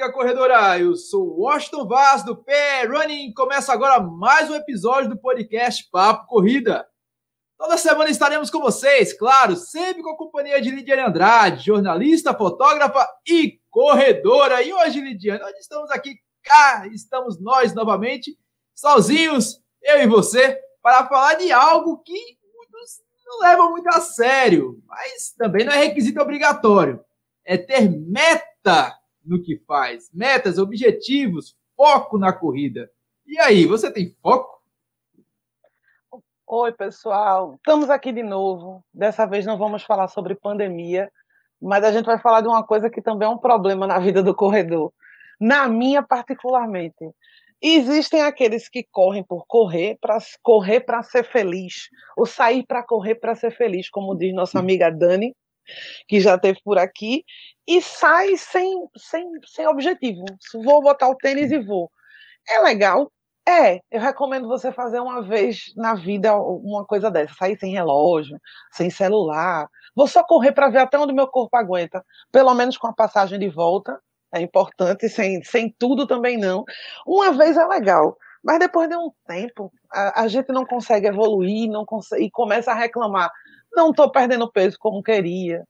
amiga corredora. Eu sou Washington Vaz do Pé Running. Começa agora mais um episódio do podcast Papo Corrida. Toda semana estaremos com vocês, claro, sempre com a companhia de Lidiane Andrade, jornalista, fotógrafa e corredora. E hoje, Lidiane, nós estamos aqui, cá estamos nós novamente, sozinhos, eu e você, para falar de algo que muitos não levam muito a sério, mas também não é requisito obrigatório é ter meta no que faz, metas, objetivos, foco na corrida. E aí, você tem foco? Oi, pessoal. Estamos aqui de novo. Dessa vez não vamos falar sobre pandemia, mas a gente vai falar de uma coisa que também é um problema na vida do corredor. Na minha, particularmente. Existem aqueles que correm por correr, para correr para ser feliz, ou sair para correr para ser feliz, como diz nossa amiga Dani, que já teve por aqui, e sai sem, sem, sem objetivo. Vou botar o tênis e vou. É legal? É, eu recomendo você fazer uma vez na vida uma coisa dessa, sair sem relógio, sem celular. Vou só correr para ver até onde meu corpo aguenta, pelo menos com a passagem de volta. É importante, sem, sem tudo também não. Uma vez é legal, mas depois de um tempo, a, a gente não consegue evoluir não consegue, e começa a reclamar não estou perdendo peso como queria,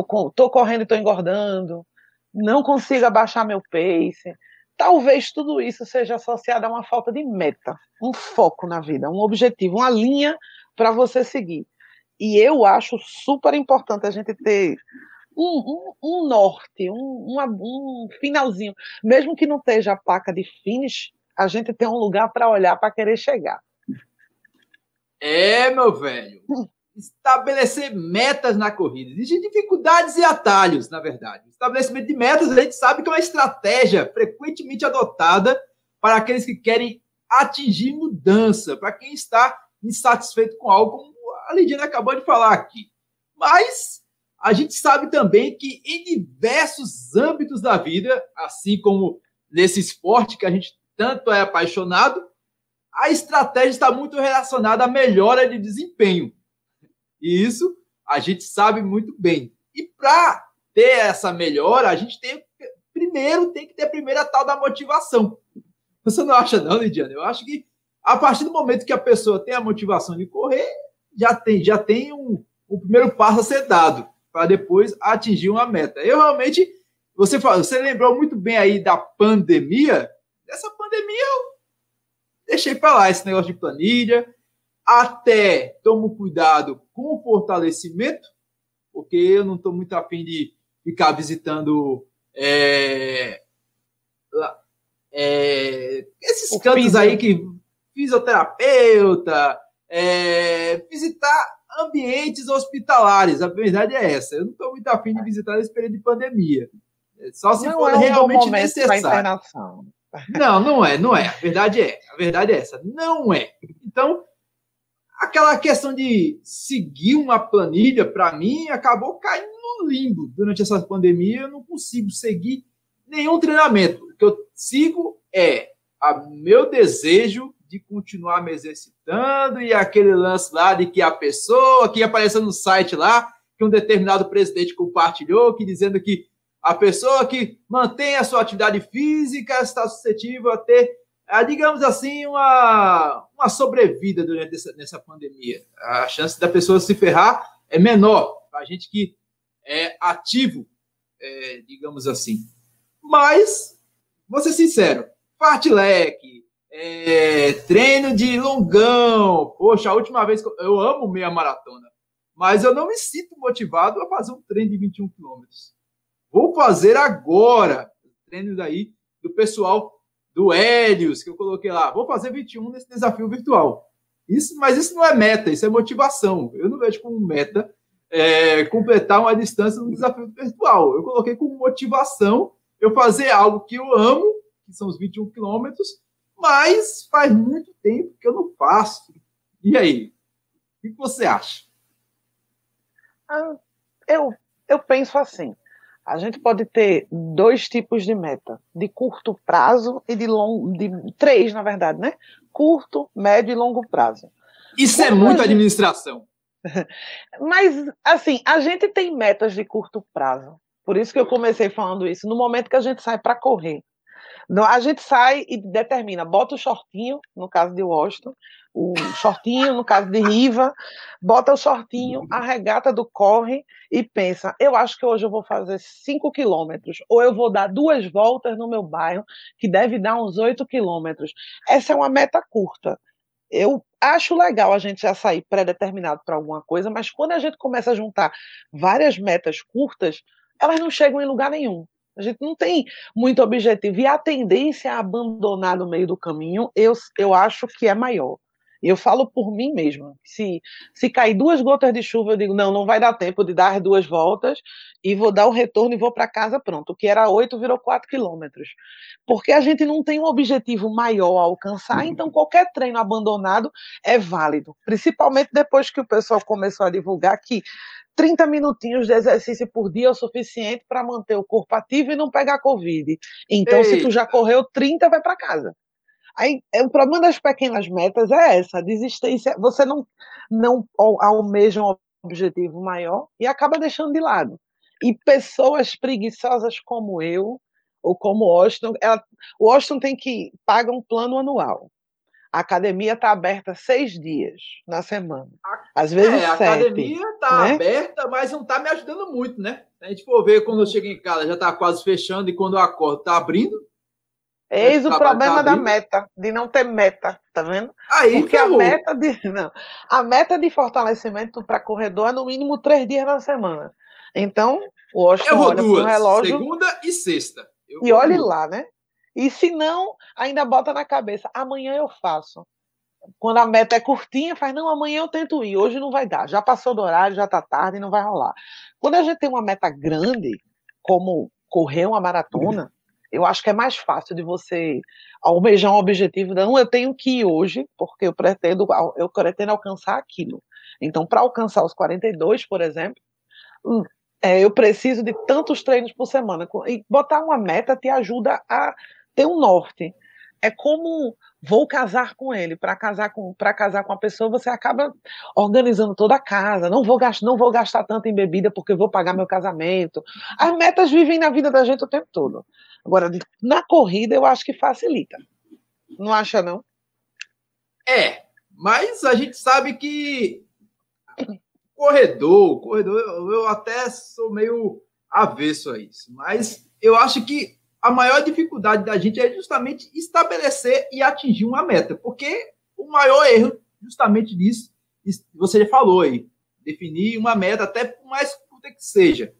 estou correndo e estou engordando, não consigo abaixar meu pace. Talvez tudo isso seja associado a uma falta de meta, um foco na vida, um objetivo, uma linha para você seguir. E eu acho super importante a gente ter um, um, um norte, um, uma, um finalzinho. Mesmo que não esteja a placa de finish, a gente tem um lugar para olhar para querer chegar. É, meu velho. Estabelecer metas na corrida. Existem dificuldades e atalhos, na verdade. Estabelecimento de metas, a gente sabe que é uma estratégia frequentemente adotada para aqueles que querem atingir mudança, para quem está insatisfeito com algo, como a Lidiana acabou de falar aqui. Mas a gente sabe também que em diversos âmbitos da vida, assim como nesse esporte que a gente tanto é apaixonado, a estratégia está muito relacionada à melhora de desempenho. E isso a gente sabe muito bem. E para ter essa melhora, a gente tem primeiro tem que ter a primeira tal da motivação. Você não acha não, Lidiane? Eu acho que a partir do momento que a pessoa tem a motivação de correr, já tem já tem um, um primeiro passo a ser dado para depois atingir uma meta. Eu realmente você você lembrou muito bem aí da pandemia. Dessa pandemia eu deixei para lá esse negócio de planilha, até tomo cuidado com o fortalecimento, porque eu não estou muito afim de ficar visitando é, é, esses o cantos aí que fisioterapeuta, é, visitar ambientes hospitalares. A verdade é essa. Eu não estou muito afim de visitar nesse período de pandemia. É, só se não for é um realmente necessário. Não, não é, não é. A verdade é. A verdade é essa. Não é. Então, aquela questão de seguir uma planilha, para mim, acabou caindo no limbo durante essa pandemia. Eu não consigo seguir nenhum treinamento. O que eu sigo é a meu desejo de continuar me exercitando e aquele lance lá de que a pessoa que apareceu no site lá, que um determinado presidente compartilhou, que dizendo que a pessoa que mantém a sua atividade física está suscetível a ter digamos assim, uma, uma sobrevida durante essa, nessa pandemia. A chance da pessoa se ferrar é menor para a gente que é ativo, é, digamos assim. Mas, vou ser sincero, fartlek, é, treino de longão, poxa, a última vez que eu, eu amo meia maratona, mas eu não me sinto motivado a fazer um treino de 21 quilômetros. Vou fazer agora, treino daí do pessoal do Hélios, que eu coloquei lá. Vou fazer 21 nesse desafio virtual. Isso, mas isso não é meta, isso é motivação. Eu não vejo como meta é, completar uma distância no desafio virtual. Eu coloquei como motivação eu fazer algo que eu amo, que são os 21 quilômetros, mas faz muito tempo que eu não faço. E aí? O que você acha? Ah, eu, eu penso assim. A gente pode ter dois tipos de meta, de curto prazo e de longo, de três, na verdade, né? Curto, médio e longo prazo. Isso é Quando é muita gente... administração. Mas, assim, a gente tem metas de curto prazo. Por isso que eu comecei falando isso. No momento que a gente sai para correr, a gente sai e determina, bota o shortinho, no caso de Washington, o shortinho, no caso de Riva, bota o shortinho, a regata do corre e pensa, eu acho que hoje eu vou fazer 5 quilômetros, ou eu vou dar duas voltas no meu bairro, que deve dar uns 8 quilômetros. Essa é uma meta curta. Eu acho legal a gente já sair pré-determinado para alguma coisa, mas quando a gente começa a juntar várias metas curtas, elas não chegam em lugar nenhum. A gente não tem muito objetivo. E a tendência a abandonar no meio do caminho, eu, eu acho que é maior. Eu falo por mim mesma. Se, se cair duas gotas de chuva, eu digo, não, não vai dar tempo de dar as duas voltas e vou dar o retorno e vou para casa pronto. O que era oito virou quatro quilômetros. Porque a gente não tem um objetivo maior a alcançar, então qualquer treino abandonado é válido. Principalmente depois que o pessoal começou a divulgar que 30 minutinhos de exercício por dia é o suficiente para manter o corpo ativo e não pegar Covid. Então, Ei. se tu já correu 30, vai para casa. Aí, é, o problema das pequenas metas é essa, a desistência. Você não, não almeja um objetivo maior e acaba deixando de lado. E pessoas preguiçosas como eu, ou como Washington, ela, o Washington tem que pagar um plano anual. A academia está aberta seis dias na semana. Às vezes é, a sete, academia está né? aberta, mas não está me ajudando muito, né? A gente for ver quando eu chego em casa, já está quase fechando, e quando eu acordo, está abrindo. Eis o tá problema tá da meta, de não ter meta, tá vendo? Aí, Porque a meta de não, a meta de fortalecimento para corredor é no mínimo três dias na semana. Então, o Washington olha duas, relógio. Segunda e sexta. e olhe lá, né? E se não, ainda bota na cabeça, amanhã eu faço. Quando a meta é curtinha, faz, não, amanhã eu tento ir, hoje não vai dar, já passou do horário, já está tarde, não vai rolar. Quando a gente tem uma meta grande, como correr uma maratona, eu acho que é mais fácil de você almejar um objetivo. Não, eu tenho que ir hoje, porque eu pretendo, eu pretendo alcançar aquilo. Então, para alcançar os 42, por exemplo, hum, é, eu preciso de tantos treinos por semana. E botar uma meta te ajuda a ter um norte. É como vou casar com ele. Para casar com para casar com a pessoa, você acaba organizando toda a casa. Não vou gastar, não vou gastar tanto em bebida porque vou pagar meu casamento. As metas vivem na vida da gente o tempo todo. Agora, na corrida, eu acho que facilita. Não acha, não? É, mas a gente sabe que corredor, corredor, eu até sou meio avesso a isso, mas eu acho que a maior dificuldade da gente é justamente estabelecer e atingir uma meta, porque o maior erro justamente disso, você já falou aí, definir uma meta, até por mais curta que seja.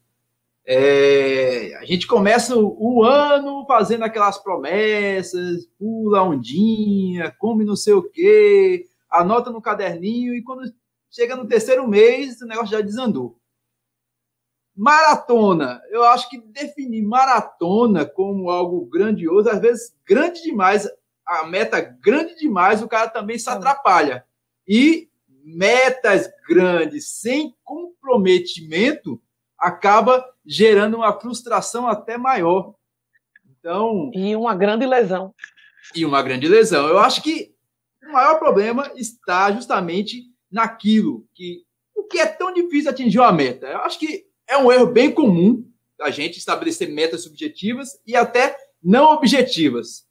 É, a gente começa o, ano fazendo aquelas promessas, pula ondinha, come não sei o quê, anota no caderninho, e quando chega no terceiro mês, o negócio já desandou. Maratona, eu acho que definir maratona como algo grandioso, às vezes grande demais, a meta grande demais, o cara também se atrapalha. E metas grandes sem comprometimento acaba gerando uma frustração até maior. Então, e uma grande lesão. E uma grande lesão. Eu acho que o maior problema está justamente naquilo que o que é tão difícil atingir uma meta. Eu acho que é um erro bem comum a gente estabelecer metas subjetivas e até não objetivas.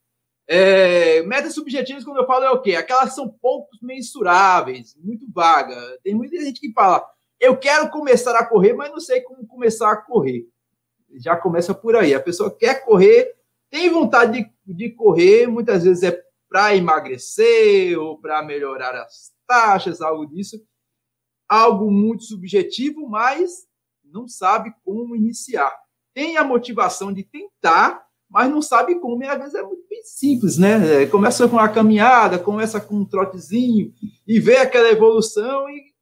É, metas subjetivas, quando eu falo, é o quê? Aquelas que são poucos mensuráveis, muito vaga. Tem muita gente que fala, eu quero começar a correr, mas não sei como começar a correr. Já começa por aí. A pessoa quer correr, tem vontade de, de correr, muitas vezes é para emagrecer ou para melhorar as taxas, algo disso. Algo muito subjetivo, mas não sabe como iniciar. Tem a motivação de tentar, mas não sabe como, e às vezes é muito bem simples, né? É, começa com uma caminhada, começa com um trotezinho, e vê aquela evolução e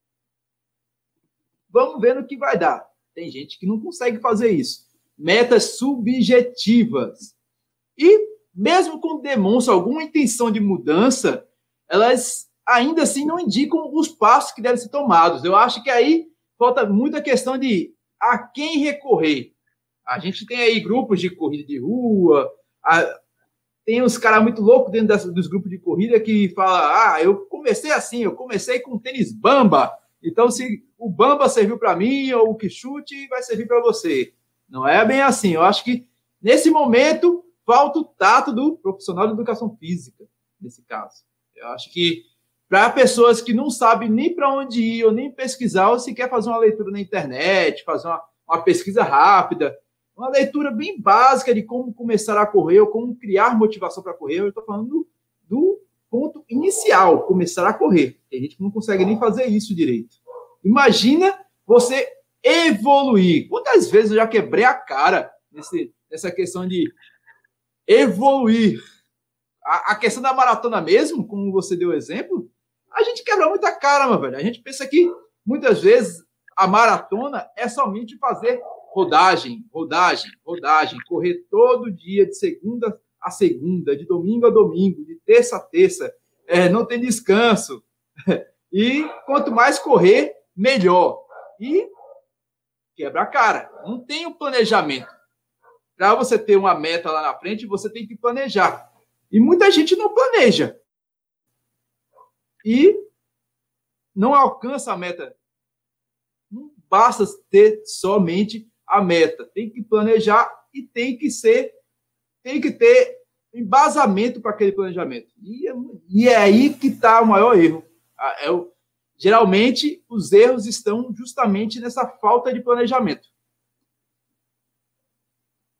vamos ver no que vai dar. Tem gente que não consegue fazer isso. Metas subjetivas. E mesmo quando demonstra alguma intenção de mudança, elas ainda assim não indicam os passos que devem ser tomados. Eu acho que aí falta muita questão de a quem recorrer. A gente tem aí grupos de corrida de rua, a, tem uns caras muito loucos dentro das, dos grupos de corrida que fala: ah, eu comecei assim, eu comecei com tênis bamba. Então, se o bamba serviu para mim, ou o que chute vai servir para você. Não é bem assim. Eu acho que, nesse momento, falta o tato do profissional de educação física, nesse caso. Eu acho que para pessoas que não sabem nem para onde ir ou nem pesquisar, ou se quer fazer uma leitura na internet, fazer uma, uma pesquisa rápida, uma leitura bem básica de como começar a correr ou como criar motivação para correr. Eu estou falando do, ponto inicial, começar a correr. Tem gente que não consegue nem fazer isso direito. Imagina você evoluir. Quantas vezes eu já quebrei a cara nesse, nessa questão de evoluir? A, a questão da maratona mesmo, como você deu exemplo, a gente quebra muita cara, meu velho. A gente pensa que muitas vezes a maratona é somente fazer rodagem, rodagem, rodagem, correr todo dia de segunda a segunda, de domingo a domingo, de terça a terça, é, não tem descanso. E quanto mais correr, melhor. E quebra a cara. Não tem o um planejamento. Para você ter uma meta lá na frente, você tem que planejar. E muita gente não planeja. E não alcança a meta. Não basta ter somente a meta. Tem que planejar e tem que ser, tem que ter embasamento para aquele planejamento. E, é e é aí que está o maior erro. É o, geralmente, os erros estão justamente nessa falta de planejamento.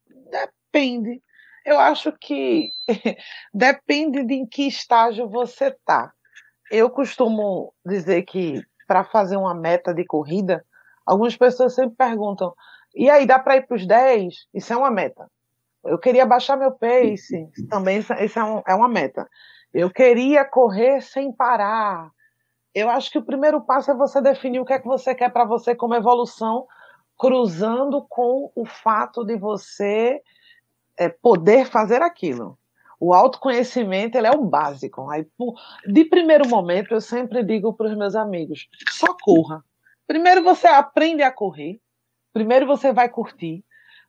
Depende. Eu acho que depende de em que estágio você está. Eu costumo dizer que para fazer uma meta de corrida, algumas pessoas sempre perguntam: e aí, dá para ir para os 10? Isso é uma meta. Eu queria baixar meu pace, também isso é, um, é uma meta. Eu queria correr sem parar. Eu acho que o primeiro passo é você definir o que é que você quer para você como evolução, cruzando com o fato de você é, poder fazer aquilo. O autoconhecimento ele é o básico. Aí, de primeiro momento, eu sempre digo para os meus amigos: só corra. Primeiro você aprende a correr, Primeiro você vai curtir,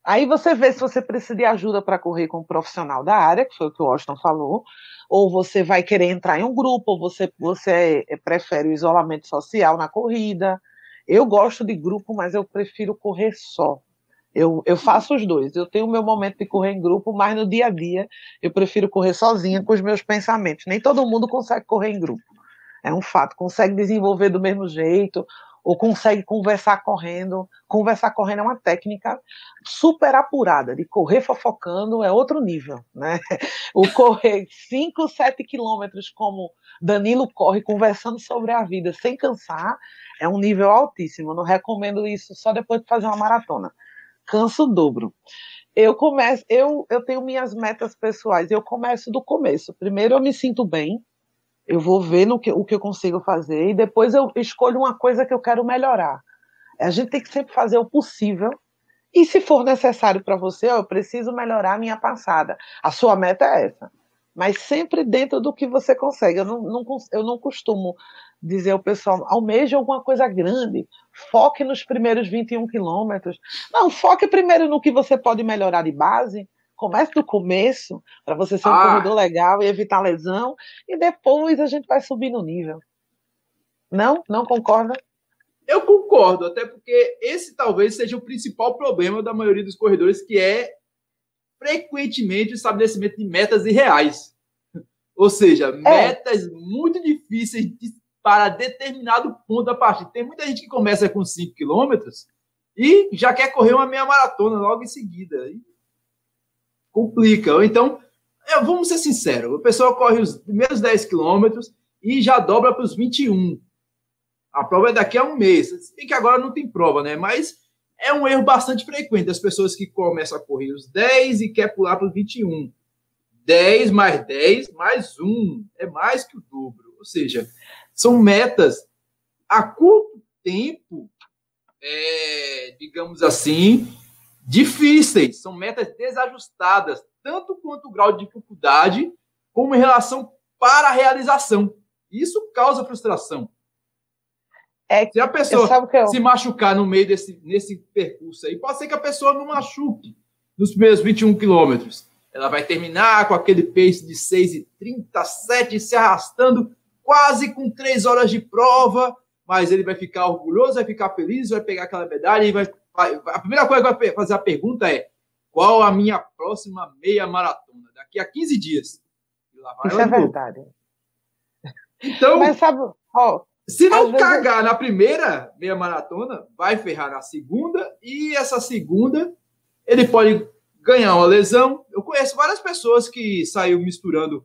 aí você vê se você precisa de ajuda para correr com um profissional da área, que foi o que o Washington falou, ou você vai querer entrar em um grupo, ou você, você prefere o isolamento social na corrida. Eu gosto de grupo, mas eu prefiro correr só. Eu, eu faço os dois. Eu tenho o meu momento de correr em grupo, mas no dia a dia eu prefiro correr sozinha com os meus pensamentos. Nem todo mundo consegue correr em grupo. É um fato. Consegue desenvolver do mesmo jeito, ou consegue conversar correndo. Conversar correndo é uma técnica super apurada, de correr fofocando é outro nível, né? O correr 5, 7 quilômetros, como Danilo corre, conversando sobre a vida sem cansar, é um nível altíssimo. Eu não recomendo isso só depois de fazer uma maratona. Canso o dobro. Eu começo, eu, eu tenho minhas metas pessoais, eu começo do começo. Primeiro eu me sinto bem, eu vou ver no que, o que eu consigo fazer e depois eu escolho uma coisa que eu quero melhorar. A gente tem que sempre fazer o possível. E se for necessário para você, ó, eu preciso melhorar a minha passada. A sua meta é essa. Mas sempre dentro do que você consegue. Eu não, não, eu não costumo dizer ao pessoal, almeje alguma coisa grande, foque nos primeiros 21 quilômetros. Não, foque primeiro no que você pode melhorar de base, Comece do começo, para você ser um ah. corredor legal e evitar lesão, e depois a gente vai subir no nível. Não? Não concorda? Eu concordo, até porque esse talvez seja o principal problema da maioria dos corredores, que é frequentemente o estabelecimento de metas irreais. Ou seja, é. metas muito difíceis de, para determinado ponto da partida. Tem muita gente que começa com 5 quilômetros e já quer correr uma meia maratona logo em seguida. E complica. Então, vamos ser sinceros, o pessoal corre os primeiros 10 quilômetros e já dobra para os 21. A prova é daqui a um mês. Se bem que agora não tem prova, né? Mas é um erro bastante frequente das pessoas que começam a correr os 10 e quer pular para os 21. 10 mais 10 mais 1 é mais que o dobro. Ou seja, são metas a curto tempo, é, digamos assim, difíceis, são metas desajustadas, tanto quanto o grau de dificuldade, como em relação para a realização. Isso causa frustração. É, se a pessoa eu... se machucar no meio desse nesse percurso aí, pode ser que a pessoa não machuque nos primeiros 21 quilômetros. Ela vai terminar com aquele pace de 6,37 se arrastando quase com três horas de prova, mas ele vai ficar orgulhoso, vai ficar feliz, vai pegar aquela medalha e vai a primeira coisa que vai fazer a pergunta é qual a minha próxima meia maratona? Daqui a 15 dias. Isso é verdade. Então, Mas sabe, ó, se não cagar vezes... na primeira meia maratona, vai ferrar na segunda, e essa segunda ele pode ganhar uma lesão. Eu conheço várias pessoas que saiu misturando.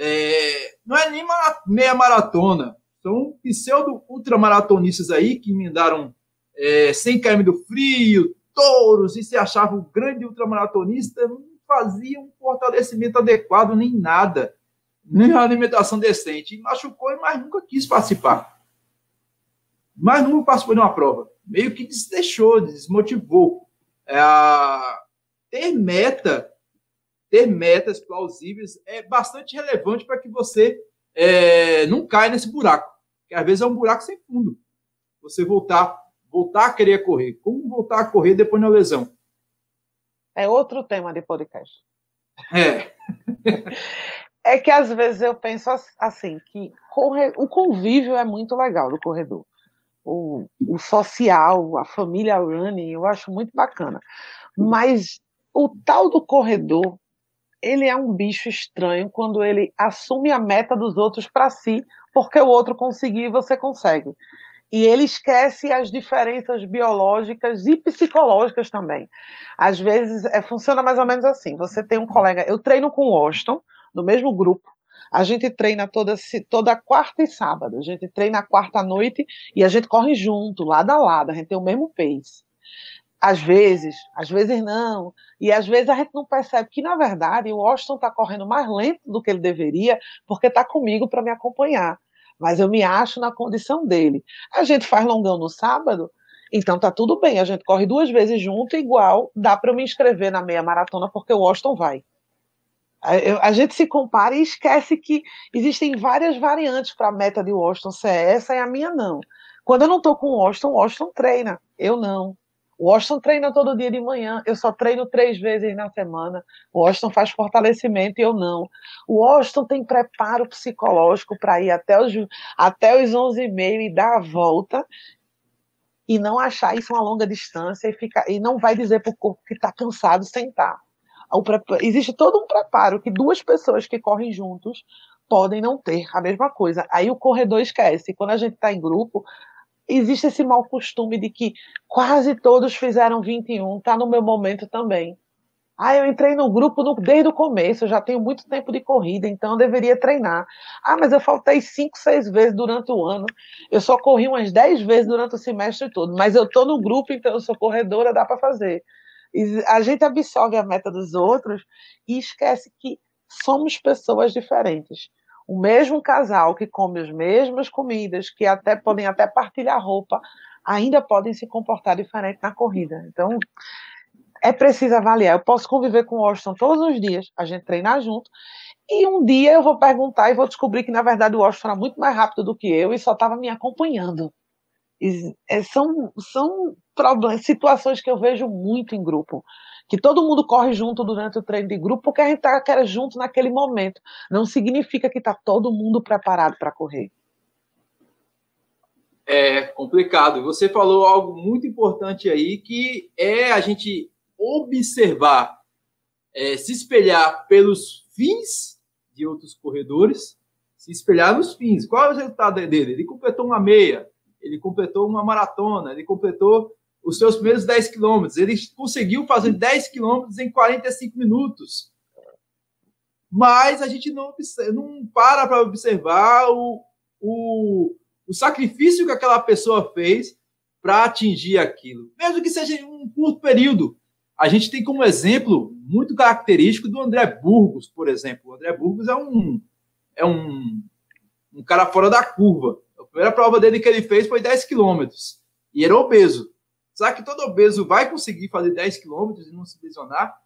É, não é nem meia maratona, são pseudo-ultramaratonistas aí que emendaram é, 100 km do frio, touros, e se achavam grande ultramaratonista, não fazia um fortalecimento adequado nem nada, nem uma alimentação decente. E machucou, nunca quis participar. Mas nunca participou de uma prova. Meio que deixou, desmotivou. É, ter meta, ter metas plausíveis é bastante relevante para que você é, não caia nesse buraco. Que às vezes é um buraco sem fundo. Você voltar, voltar a querer correr. Como voltar a correr depois da lesão? É outro tema de podcast. É. é que às vezes eu penso assim, que correr, o convívio é muito legal do corredor. O, o social, a família running, eu acho muito bacana. Mas o tal do corredor, ele é um bicho estranho quando ele assume a meta dos outros para si, porque o outro conseguiu e você consegue. E ele esquece as diferenças biológicas e psicológicas também. Às vezes, é, funciona mais ou menos assim: você tem um colega, eu treino com o Washington, no mesmo grupo, a gente treina toda, toda quarta e sábado. A gente treina quarta noite e a gente corre junto, lado a lado, a gente tem o mesmo pace. Às vezes, às vezes não. E às vezes a gente não percebe que, na verdade, o Washington está correndo mais lento do que ele deveria, porque está comigo para me acompanhar. Mas eu me acho na condição dele. A gente faz longão no sábado, então tá tudo bem. A gente corre duas vezes junto, igual dá para eu me inscrever na meia maratona, porque o Washington vai. A, gente se compara e esquece que existem várias variantes para a meta de Washington ser essa e a minha não. Quando eu não estou com o Washington, o Washington treina. Eu não. O Washington treina todo dia de manhã, eu só treino três vezes na semana. O Washington faz fortalecimento e eu não. O Washington tem preparo psicológico para ir até os, até os 11h30 e dar a volta e não achar isso uma longa distância e, ficar, e não vai dizer para o corpo que está cansado sentar. Existe todo um preparo que duas pessoas que correm juntos podem não ter a mesma coisa. Aí o corredor esquece. Quando a gente está em grupo, existe esse mau costume de que quase todos fizeram 21, tá no meu momento também. Ah, eu entrei no grupo no, desde o começo, eu já tenho muito tempo de corrida, então eu deveria treinar. Ah, mas eu faltei 5, 6 vezes durante o ano. Eu só corri umas 10 vezes durante o semestre todo, mas eu tô no grupo, então eu sou corredora, dá para fazer. E a gente absorve a meta dos outros e esquece que somos pessoas diferentes o mesmo casal que come as mesmas comidas, que até podem até partilhar roupa, ainda podem se comportar diferente na corrida. Então, é preciso avaliar. Eu posso conviver com o Washington todos os dias, a gente treinar junto, e um dia eu vou perguntar e vou descobrir que, na verdade, o Washington era muito mais rápido do que eu e só estava me acompanhando. E, é, são são problemas, situações que eu vejo muito em grupo que todo mundo corre junto durante o treino de grupo, porque a gente está junto naquele momento. Não significa que está todo mundo preparado para correr. É complicado. Você falou algo muito importante aí, que é a gente observar, é, se espelhar pelos fins de outros corredores, se espelhar nos fins. Qual é o resultado dele? Ele completou uma meia, ele completou uma maratona, ele completou os seus primeiros 10 quilômetros. Ele conseguiu fazer 10 quilômetros em 45 minutos. Mas a gente não, não para para observar o, o, o sacrifício que aquela pessoa fez para atingir aquilo, mesmo que seja em um curto período. A gente tem como exemplo muito característico do André Burgos, por exemplo. O André Burgos é um, é um, um cara fora da curva. A primeira prova dele que ele fez foi 10 quilômetros e era obeso. Será que todo obeso vai conseguir fazer 10 quilômetros e não se lesionar?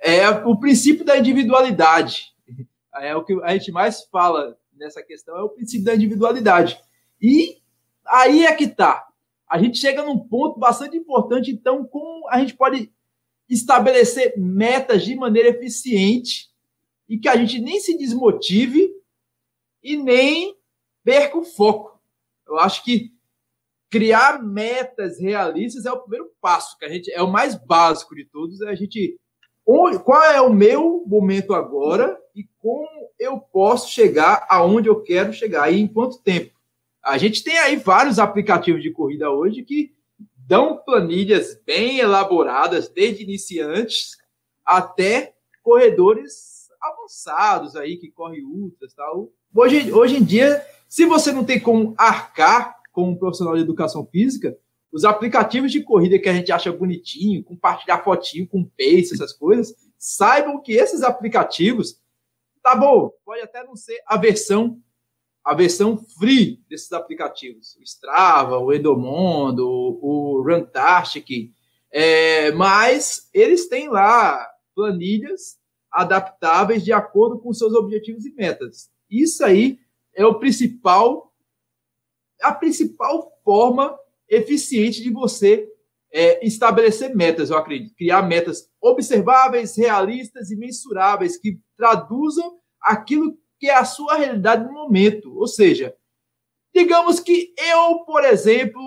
É o princípio da individualidade. É o que a gente mais fala nessa questão, é o princípio da individualidade. E aí é que tá. A gente chega num ponto bastante importante, então, como a gente pode estabelecer metas de maneira eficiente e que a gente nem se desmotive e nem perca o foco. Eu acho que criar metas realistas é o primeiro passo, que a gente é o mais básico de todos, é a gente qual é o meu momento agora e como eu posso chegar aonde eu quero chegar e em quanto tempo. A gente tem aí vários aplicativos de corrida hoje que dão planilhas bem elaboradas, desde iniciantes até corredores avançados aí que correm ultras tal. Hoje, hoje em dia, se você não tem como arcar com um profissional de educação física, os aplicativos de corrida que a gente acha bonitinho, compartilhar fotinho com pace, essas coisas, saibam que esses aplicativos, tá bom, pode até não ser a versão a versão free desses aplicativos, o Strava, o Edomondo, o Runtastic, é, mas eles têm lá planilhas adaptáveis de acordo com seus objetivos e metas. Isso aí é o principal, a principal forma eficiente de você é, estabelecer metas, eu acredito. Criar metas observáveis, realistas e mensuráveis que traduzam aquilo que é a sua realidade no momento. Ou seja, digamos que eu, por exemplo,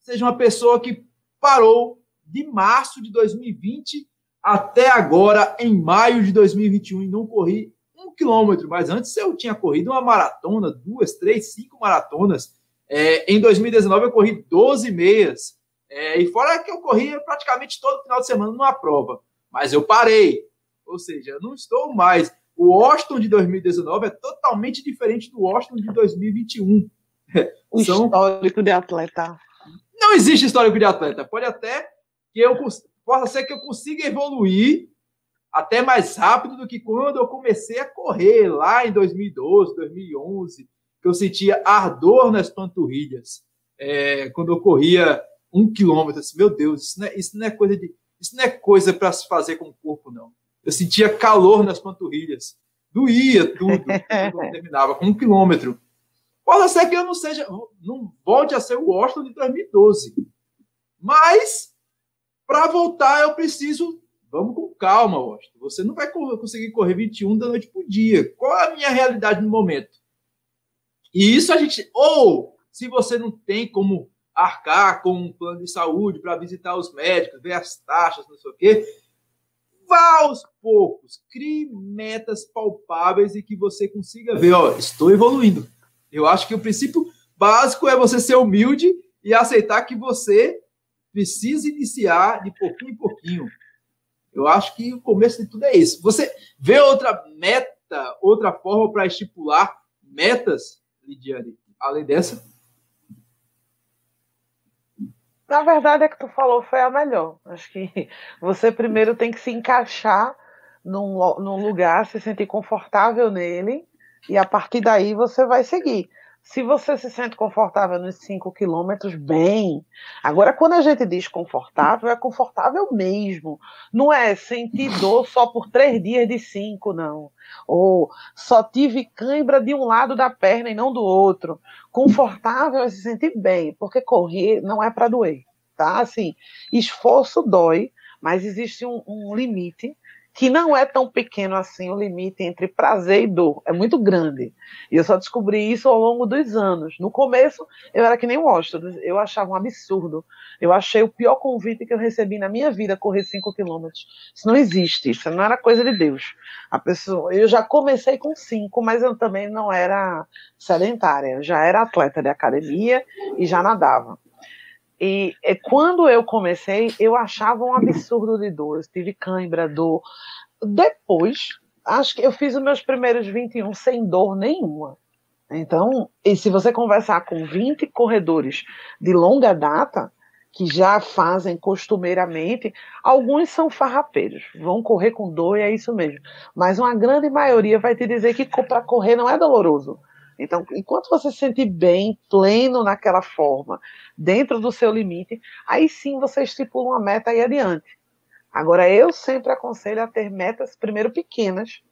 seja uma pessoa que parou de março de 2020 até agora, em maio de 2021, e não corri um quilômetro. Mas antes eu tinha corrido uma maratona, duas, três, cinco maratonas. É, em 2019 eu corri 12 meias. É, e fora que eu corria praticamente todo final de semana numa prova. Mas eu parei. Ou seja, eu não estou mais. O Washington de 2019 é totalmente diferente do Washington de 2021. O São... histórico de atleta. Não existe histórico de atleta. Pode até que eu possa ser que eu consiga evoluir até mais rápido do que quando eu comecei a correr lá em 2012, 2011 que eu sentia ardor nas panturrilhas é, quando eu corria um quilômetro. Assim, meu Deus, isso não é, isso não é coisa de, isso não é coisa para se fazer com o corpo, não. Eu sentia calor nas panturrilhas, doía tudo quando eu terminava com um quilômetro. Pode ser que eu não seja, não volte a ser o Washington de 2012, mas para voltar eu preciso Vamos com calma, Washington. Você não vai conseguir correr 21 da noite para o dia. Qual é a minha realidade no momento? E isso a gente. Ou, se você não tem como arcar com um plano de saúde para visitar os médicos, ver as taxas, não sei o quê, vá aos poucos, crie metas palpáveis e que você consiga ver, ó, estou evoluindo. Eu acho que o princípio básico é você ser humilde e aceitar que você precisa iniciar de pouquinho em pouquinho. Eu acho que o começo de tudo é isso. Você vê outra meta, outra forma para estipular metas Lidiane, além dessa? Na verdade, é que tu falou foi a melhor. Acho que você primeiro tem que se encaixar num, num lugar, se sentir confortável nele, e a partir daí você vai seguir. Se você se sente confortável nos 5 quilômetros, bem. Agora, quando a gente diz confortável, é confortável mesmo. Não é sentir dor só por três dias de cinco, não. Ou só tive cãibra de um lado da perna e não do outro. Confortável é se sentir bem, porque correr não é para doer, tá? Assim, esforço dói, mas existe um, um limite que não é tão pequeno assim o limite entre prazer e dor, é muito grande. E eu só descobri isso ao longo dos anos. No começo, eu era que nem o Washington, eu achava um absurdo. Eu achei o pior convite que eu recebi na minha vida correr 5 quilômetros. Isso não existe, isso não era coisa de Deus. A pessoa, eu já comecei com 5, mas eu também não era sedentária, eu já era atleta de academia e já nadava. E, e, quando eu comecei, eu achava um absurdo de dor. Eu tive cãibra, dor. Depois, acho que eu fiz os meus primeiros 21 sem dor nenhuma. Então, e se você conversar com 20 corredores de longa data, que já fazem costumeiramente, alguns são farrapeiros, vão correr com dor e é isso mesmo. Mas uma grande maioria vai te dizer que para correr não é doloroso. Então, enquanto você se sentir bem, pleno naquela forma, dentro do seu limite, aí sim você estipula uma meta e adiante. Agora, eu sempre aconselho a ter metas, primeiro, pequenas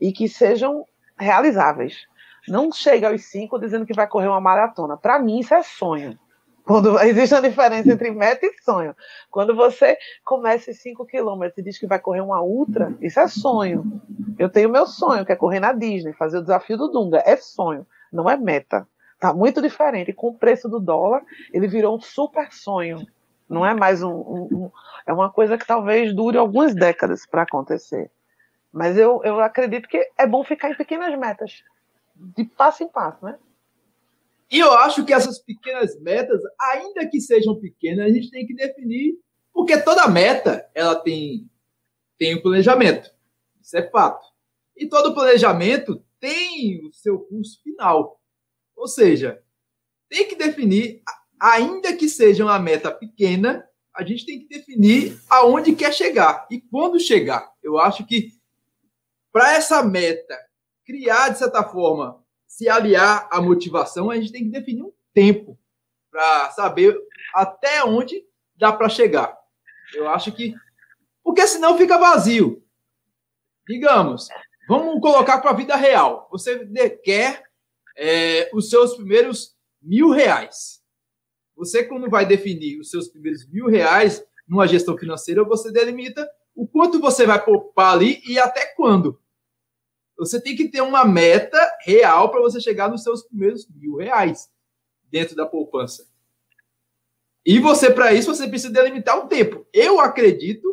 e que sejam realizáveis. Não chega aos cinco dizendo que vai correr uma maratona. Para mim, isso é sonho. Quando existe uma diferença entre meta e sonho. Quando você começa os 5 quilômetros e diz que vai correr uma ultra, isso é sonho. Eu tenho meu sonho, que é correr na Disney, fazer o desafio do Dunga. É sonho não é meta. Tá muito diferente. Com o preço do dólar, ele virou um super sonho. Não é mais um, um, um é uma coisa que talvez dure algumas décadas para acontecer. Mas eu, eu acredito que é bom ficar em pequenas metas, de passo em passo, né? E eu acho que essas pequenas metas, ainda que sejam pequenas, a gente tem que definir, porque toda meta ela tem, tem um planejamento. Isso é fato. E todo planejamento tem o seu curso final. Ou seja, tem que definir, ainda que seja uma meta pequena, a gente tem que definir aonde quer chegar e quando chegar. Eu acho que para essa meta criar, de certa forma, se aliar à motivação, a gente tem que definir um tempo para saber até onde dá para chegar. Eu acho que. Porque senão fica vazio. Digamos, vamos colocar para a vida real. Você quer é, os seus primeiros mil reais. Você, quando vai definir os seus primeiros mil reais numa gestão financeira, você delimita o quanto você vai poupar ali e até quando. Você tem que ter uma meta real para você chegar nos seus primeiros mil reais dentro da poupança. E você, para isso, você precisa delimitar um tempo. Eu acredito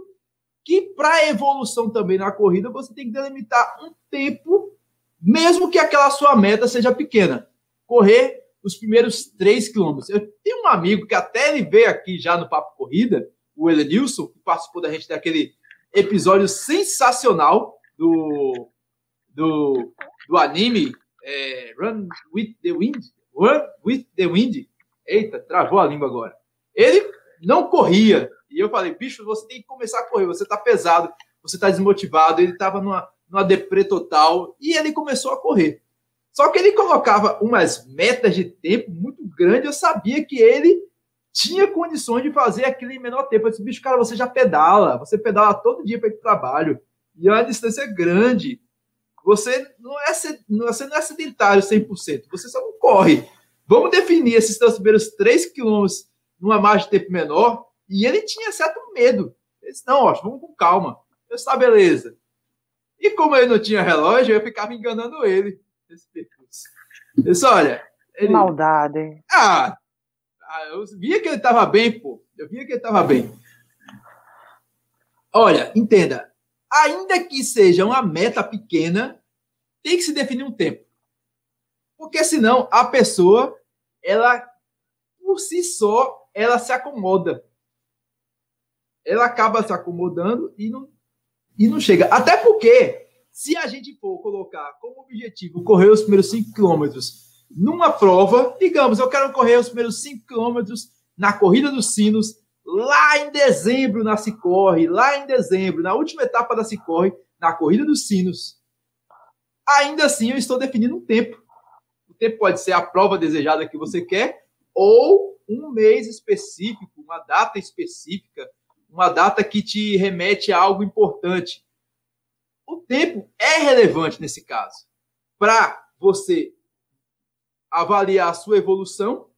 que para evolução também na corrida, você tem que delimitar um tempo, mesmo que aquela sua meta seja pequena. Correr os primeiros três quilômetros. Eu tenho um amigo que até ele veio aqui já no Papo Corrida, o Elenilson, que participou da gente daquele episódio sensacional do do, do anime é, Run with the Wind. Run with the Wind. Eita, travou a língua agora. Ele não corria. E eu falei, bicho, você tem que começar a correr. Você tá pesado, você tá desmotivado. Ele tava numa, numa deprê total. E ele começou a correr. Só que ele colocava umas metas de tempo muito grandes. Eu sabia que ele tinha condições de fazer aquilo em menor tempo. Eu disse, bicho, cara, você já pedala. Você pedala todo dia para ir para trabalho. E é uma distância grande. Você não é, você não é sedentário 100%, você só não corre. Vamos definir esses seus primeiros 3 quilômetros numa margem de tempo menor. E ele tinha certo medo. Ele disse, não, ó, vamos com calma. Eu disse, tá, beleza. E como ele não tinha relógio, eu ficava enganando ele. Eu disse, olha... Ele... Maldade. Ah, ah, eu via que ele estava bem, pô. Eu via que ele estava bem. Olha, entenda ainda que seja uma meta pequena, tem que se definir um tempo. Porque senão a pessoa, ela por si só, ela se acomoda. Ela acaba se acomodando e não, e não chega. Até porque, se a gente for colocar como objetivo correr os primeiros 5 quilômetros numa prova, digamos, eu quero correr os primeiros 5 quilômetros na Corrida dos Sinos lá em dezembro na Cicorre, lá em dezembro, na última etapa da Cicorre, na Corrida dos Sinos. Ainda assim, eu estou definindo um tempo. O tempo pode ser a prova desejada que você quer, ou um mês específico, uma data específica, uma data que te remete a algo importante. O tempo é relevante nesse caso, para você avaliar a sua evolução,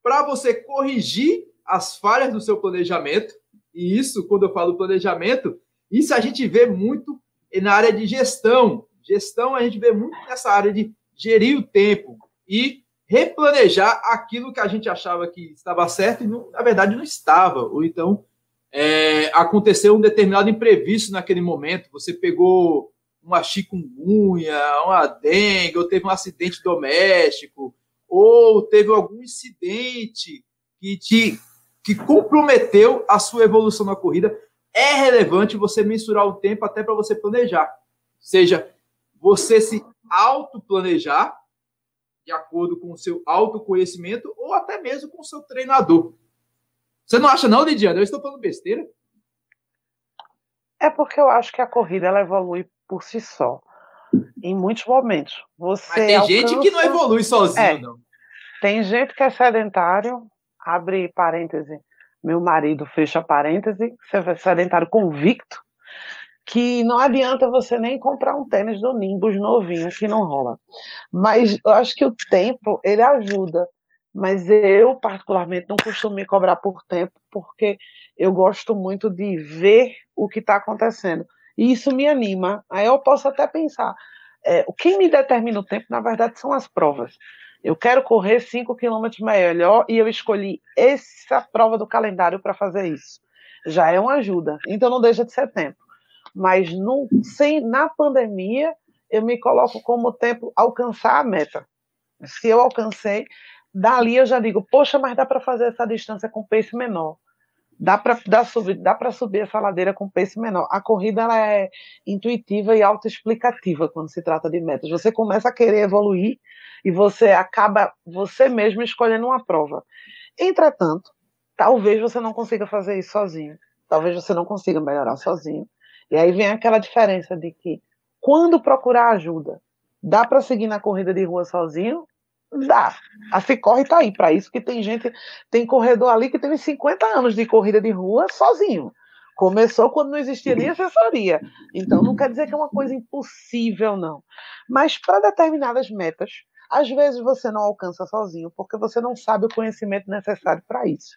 para você corrigir as falhas do seu planejamento. E isso, quando eu falo planejamento, isso a gente vê muito na área de gestão. Gestão a gente vê muito nessa área de gerir o tempo e replanejar aquilo que a gente achava que estava certo e, não, na verdade, não estava. Ou então é, aconteceu um determinado imprevisto naquele momento. Você pegou uma chikungunya, uma dengue, ou teve um acidente doméstico, ou teve algum incidente que te que comprometeu a sua evolução na corrida, é relevante você mensurar o tempo até para você planejar. Seja você se autoplanejar de acordo com o seu autoconhecimento ou até mesmo com o seu treinador. Você não acha não, Lidiana? Eu estou falando besteira? É porque eu acho que a corrida ela evolui por si só. Em muitos momentos. Você Mas tem alcança... gente que não evolui sozinho, é, não. Tem gente que é sedentário, abre parêntese, meu marido fecha parêntese, você sedentário convicto, que não adianta você nem comprar um tênis do Nimbus novinho, que não rola. Mas eu acho que o tempo, ele ajuda. Mas eu, particularmente, não costumo me cobrar por tempo, porque eu gosto muito de ver o que está acontecendo. E isso me anima. Aí eu posso até pensar, é, o que me determina o tempo, na verdade, são as provas. Eu quero correr 5 quilômetros melhor e eu escolhi essa prova do calendário para fazer isso. Já é uma ajuda. Então não deixa de ser tempo. Mas no, sem, na pandemia, eu me coloco como tempo alcançar a meta. Se eu alcancei, dali eu já digo, poxa, mas dá para fazer essa distância com pace menor. Dá para dá subir, dá subir essa ladeira com pace menor. A corrida ela é intuitiva e autoexplicativa quando se trata de metas. Você começa a querer evoluir e você acaba você mesmo escolhendo uma prova. Entretanto, talvez você não consiga fazer isso sozinho. Talvez você não consiga melhorar sozinho. E aí vem aquela diferença de que quando procurar ajuda, dá para seguir na corrida de rua sozinho? Dá. A Cicorre está aí para isso, que tem gente, tem corredor ali que teve 50 anos de corrida de rua sozinho. Começou quando não existia nem assessoria. Então não quer dizer que é uma coisa impossível, não. Mas para determinadas metas, às vezes você não alcança sozinho, porque você não sabe o conhecimento necessário para isso.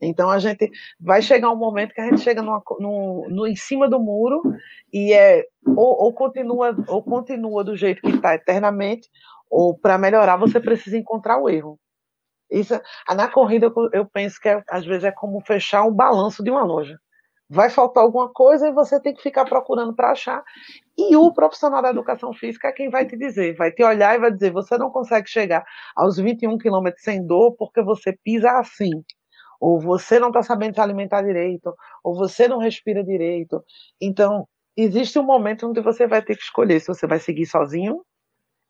Então a gente vai chegar um momento que a gente chega numa, no, no, em cima do muro e é ou, ou continua ou continua do jeito que está eternamente, ou para melhorar você precisa encontrar o erro. Isso, na corrida eu, eu penso que é, às vezes é como fechar um balanço de uma loja. Vai faltar alguma coisa e você tem que ficar procurando para achar. E o profissional da educação física é quem vai te dizer, vai te olhar e vai dizer: você não consegue chegar aos 21 quilômetros sem dor porque você pisa assim ou você não está sabendo se alimentar direito, ou você não respira direito. Então, existe um momento onde você vai ter que escolher se você vai seguir sozinho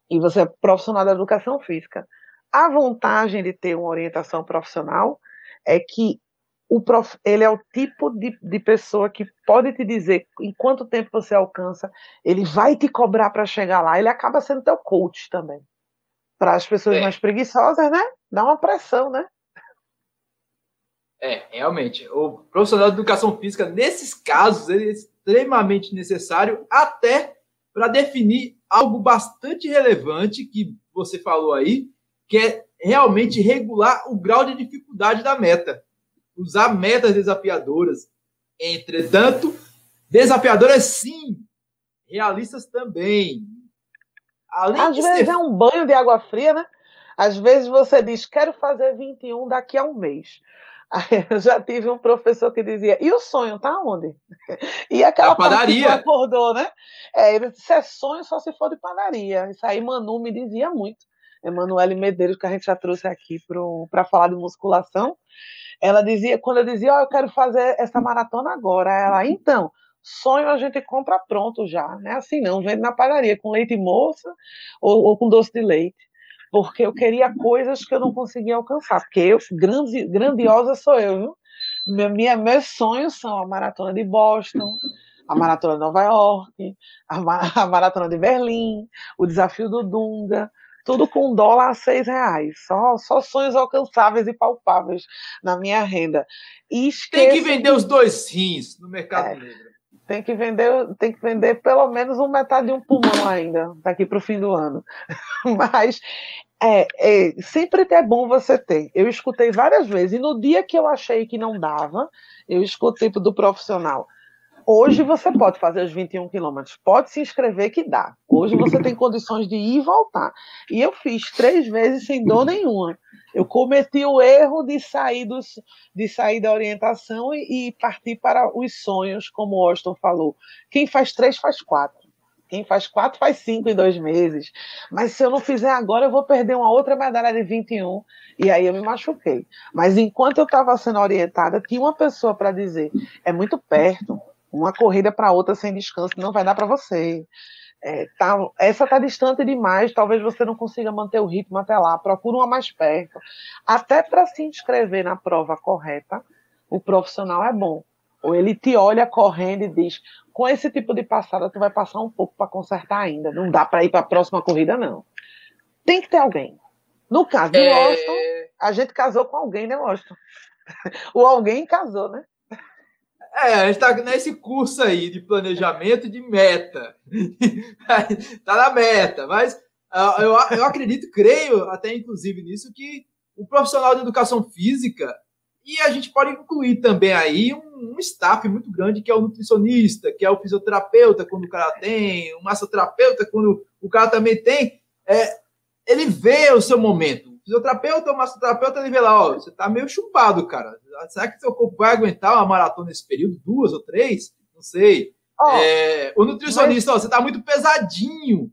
e você é profissional da educação física. A vantagem de ter uma orientação profissional é que o prof, ele é o tipo de, de pessoa que pode te dizer em quanto tempo você alcança, ele vai te cobrar para chegar lá, ele acaba sendo teu coach também. Para as pessoas é. mais preguiçosas, né? Dá uma pressão, né? É, realmente. O profissional de educação física, nesses casos, ele é extremamente necessário, até para definir algo bastante relevante que você falou aí, que é realmente regular o grau de dificuldade da meta. Usar metas desafiadoras. Entretanto, desafiadoras sim, realistas também. Além Às vezes ser... é um banho de água fria, né? Às vezes você diz, quero fazer 21 daqui a um mês. Eu já tive um professor que dizia, e o sonho tá onde? E aquela padaria. que acordou, né? É, ele disse, é sonho só se for de padaria. Isso aí Manu me dizia muito. Emanuele Medeiros, que a gente já trouxe aqui para falar de musculação. Ela dizia, quando eu dizia, oh, eu quero fazer essa maratona agora, ela, então, sonho a gente compra pronto já, não é assim não, vende na padaria com leite moça ou, ou com doce de leite porque eu queria coisas que eu não conseguia alcançar, porque eu, grande, grandiosa sou eu, viu? Minha, meus sonhos são a maratona de Boston, a maratona de Nova York, a, a maratona de Berlim, o desafio do Dunga, tudo com dólar a seis reais. Só, só sonhos alcançáveis e palpáveis na minha renda. E Tem que vender os dois rins no mercado é, negro. Tem que vender, tem que vender pelo menos um metade de um pulmão ainda, daqui para o fim do ano. Mas é, é, sempre é bom você ter. Eu escutei várias vezes, e no dia que eu achei que não dava, eu escutei do profissional. Hoje você pode fazer os 21 quilômetros, pode se inscrever que dá. Hoje você tem condições de ir e voltar. E eu fiz três vezes sem dor nenhuma. Eu cometi o erro de sair, dos, de sair da orientação e, e partir para os sonhos, como o Austin falou. Quem faz três, faz quatro. Quem faz quatro, faz cinco em dois meses. Mas se eu não fizer agora, eu vou perder uma outra medalha de 21. E aí eu me machuquei. Mas enquanto eu estava sendo orientada, tinha uma pessoa para dizer: é muito perto, uma corrida para outra sem descanso não vai dar para você. É, tá, essa está distante demais, talvez você não consiga manter o ritmo até lá. Procura uma mais perto. Até para se inscrever na prova correta, o profissional é bom. Ou ele te olha correndo e diz: com esse tipo de passada, tu vai passar um pouco para consertar ainda. Não dá para ir para a próxima corrida, não. Tem que ter alguém. No caso de é... a gente casou com alguém, né, Washington? o alguém casou, né? É, a gente está nesse curso aí de planejamento de meta. Está na meta, mas uh, eu, eu acredito, creio até inclusive nisso, que o profissional de educação física, e a gente pode incluir também aí um, um staff muito grande, que é o nutricionista, que é o fisioterapeuta, quando o cara tem, o massoterapeuta, quando o cara também tem, é, ele vê o seu momento. O fisioterapeuta, o massoterapeuta, ele vê lá, ó, você tá meio chupado, cara. Será que seu corpo vai aguentar uma maratona nesse período? Duas ou três? Não sei. Oh, é, o nutricionista, mas... ó, você tá muito pesadinho.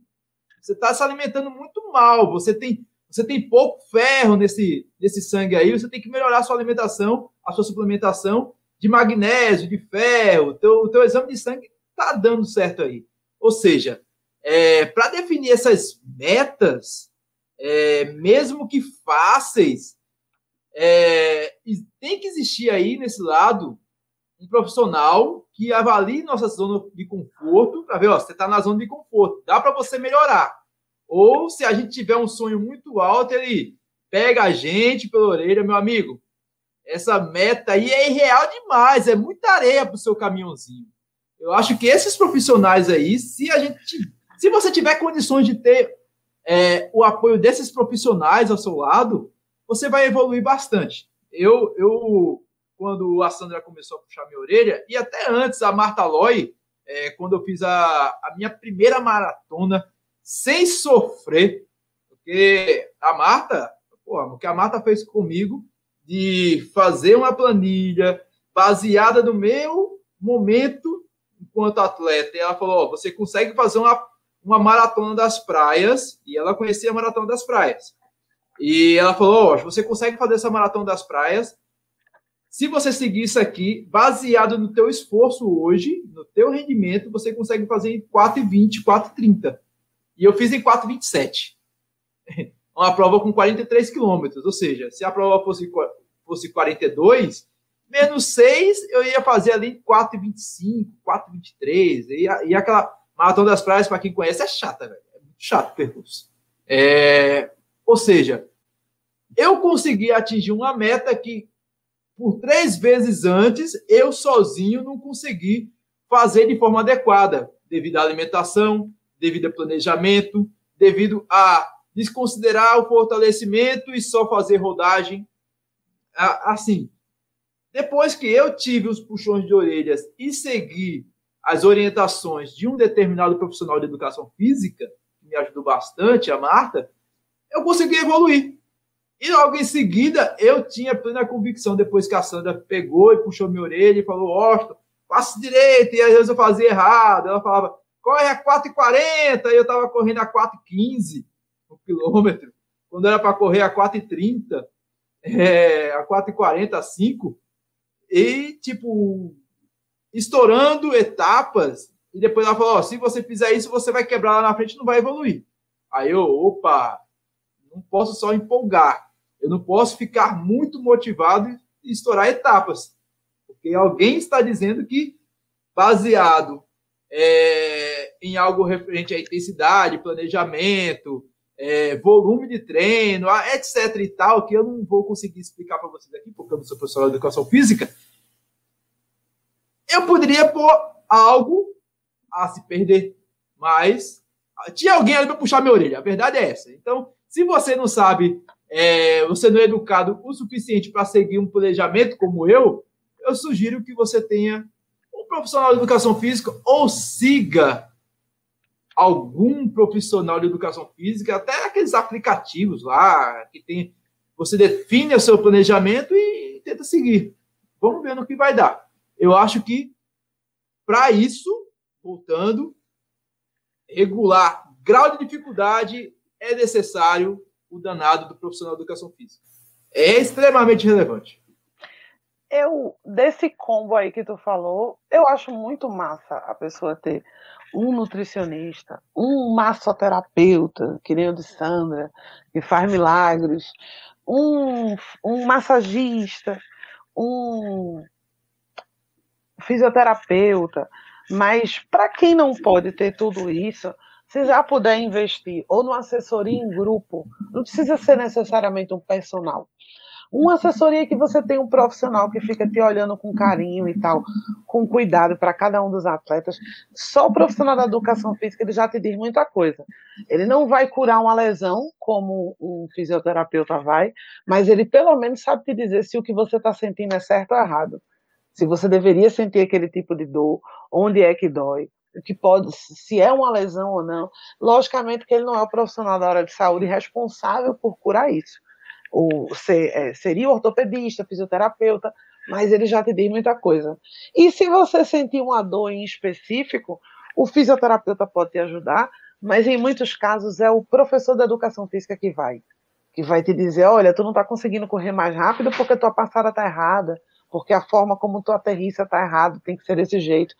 Você tá se alimentando muito mal. Você tem, você tem pouco ferro nesse, nesse sangue aí. Você tem que melhorar a sua alimentação, a sua suplementação de magnésio, de ferro. O teu, o teu exame de sangue tá dando certo aí. Ou seja, é, para definir essas metas, é, mesmo que fáceis, é, tem que existir aí nesse lado um profissional que avalie nossa zona de conforto para ver, ó, você está na zona de conforto, dá para você melhorar. Ou se a gente tiver um sonho muito alto, ele pega a gente pela orelha, meu amigo. Essa meta aí é irreal demais, é muita areia para o seu caminhãozinho. Eu acho que esses profissionais aí, se a gente, se você tiver condições de ter é, o apoio desses profissionais ao seu lado, você vai evoluir bastante. Eu, eu quando a Sandra começou a puxar minha orelha, e até antes, a Marta Loy, é, quando eu fiz a, a minha primeira maratona, sem sofrer, porque a Marta, porra, o que a Marta fez comigo, de fazer uma planilha baseada no meu momento enquanto atleta. E ela falou: oh, você consegue fazer uma uma maratona das praias, e ela conhecia a maratona das praias. E ela falou: oh, você consegue fazer essa maratona das praias se você seguir isso aqui, baseado no teu esforço hoje, no teu rendimento, você consegue fazer em 4,20, 4,30. E eu fiz em 4,27. Uma prova com 43 quilômetros. Ou seja, se a prova fosse, fosse 42, menos 6, eu ia fazer ali em 4,25, 4,23. E, e aquela Maratona das Praias, para quem conhece, é chata, velho. É muito chato o percurso. É... Ou seja, eu consegui atingir uma meta que, por três vezes antes, eu sozinho não consegui fazer de forma adequada, devido à alimentação, devido ao planejamento, devido a desconsiderar o fortalecimento e só fazer rodagem. Assim, depois que eu tive os puxões de orelhas e segui as orientações de um determinado profissional de educação física, que me ajudou bastante, a Marta, eu consegui evoluir. E logo em seguida, eu tinha plena convicção, depois que a Sandra pegou e puxou minha orelha e falou, Austin, passe direito, e às vezes eu fazia errado. Ela falava, corre a 4,40, e eu estava correndo a 4,15 no quilômetro. Quando era para correr a 4,30, é, a 4,40, a 5. E, tipo, estourando etapas, e depois ela falou: oh, se você fizer isso, você vai quebrar lá na frente não vai evoluir. Aí eu, opa, não posso só empolgar, eu não posso ficar muito motivado e estourar etapas, porque alguém está dizendo que, baseado é, em algo referente à intensidade, planejamento, é, volume de treino, etc e tal, que eu não vou conseguir explicar para vocês aqui, porque eu não sou professor de educação física, eu poderia pôr algo a se perder, mas tinha alguém ali para puxar minha orelha. A verdade é essa. Então, se você não sabe, é, você não é educado o suficiente para seguir um planejamento como eu, eu sugiro que você tenha um profissional de educação física ou siga algum profissional de educação física, até aqueles aplicativos lá que tem. Você define o seu planejamento e tenta seguir. Vamos ver no que vai dar. Eu acho que, para isso, voltando, regular grau de dificuldade é necessário o danado do profissional de educação física. É extremamente relevante. Eu, desse combo aí que tu falou, eu acho muito massa a pessoa ter um nutricionista, um massoterapeuta, que nem o de Sandra, que faz milagres, um, um massagista, um fisioterapeuta, mas para quem não pode ter tudo isso, se já puder investir ou numa assessoria em grupo, não precisa ser necessariamente um personal. Uma assessoria que você tem um profissional que fica te olhando com carinho e tal, com cuidado para cada um dos atletas. Só o profissional da educação física ele já te diz muita coisa. Ele não vai curar uma lesão como um fisioterapeuta vai, mas ele pelo menos sabe te dizer se o que você está sentindo é certo ou errado se você deveria sentir aquele tipo de dor, onde é que dói, que pode, se é uma lesão ou não. Logicamente que ele não é o profissional da área de saúde responsável por curar isso. O, ser, é, seria ortopedista, fisioterapeuta, mas ele já te diz muita coisa. E se você sentir uma dor em específico, o fisioterapeuta pode te ajudar, mas em muitos casos é o professor da educação física que vai. Que vai te dizer, olha, tu não está conseguindo correr mais rápido porque tua passada está errada, porque a forma como tu aterrissa está errado, tem que ser desse jeito.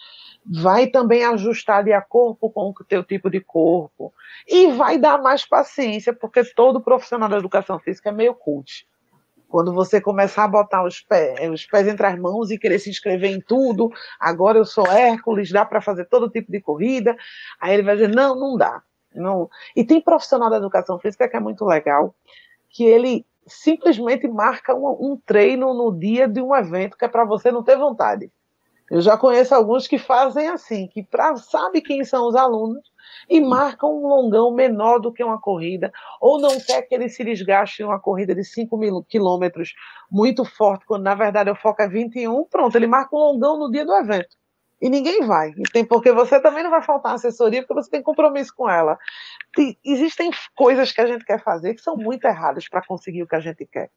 Vai também ajustar de acordo com o teu tipo de corpo. E vai dar mais paciência, porque todo profissional da educação física é meio cult. Quando você começar a botar os pés, os pés entre as mãos e querer se inscrever em tudo, agora eu sou Hércules, dá para fazer todo tipo de corrida. Aí ele vai dizer: não, não dá. Não. E tem profissional da educação física que é muito legal, que ele simplesmente marca um, um treino no dia de um evento que é para você não ter vontade. Eu já conheço alguns que fazem assim, que pra, sabe quem são os alunos e marcam um longão menor do que uma corrida, ou não quer que ele se desgaste em uma corrida de 5 mil quilômetros muito forte, quando na verdade o foco é 21, pronto, ele marca um longão no dia do evento. E ninguém vai. E tem porque você também não vai faltar assessoria, porque você tem compromisso com ela. Existem coisas que a gente quer fazer que são muito erradas para conseguir o que a gente quer.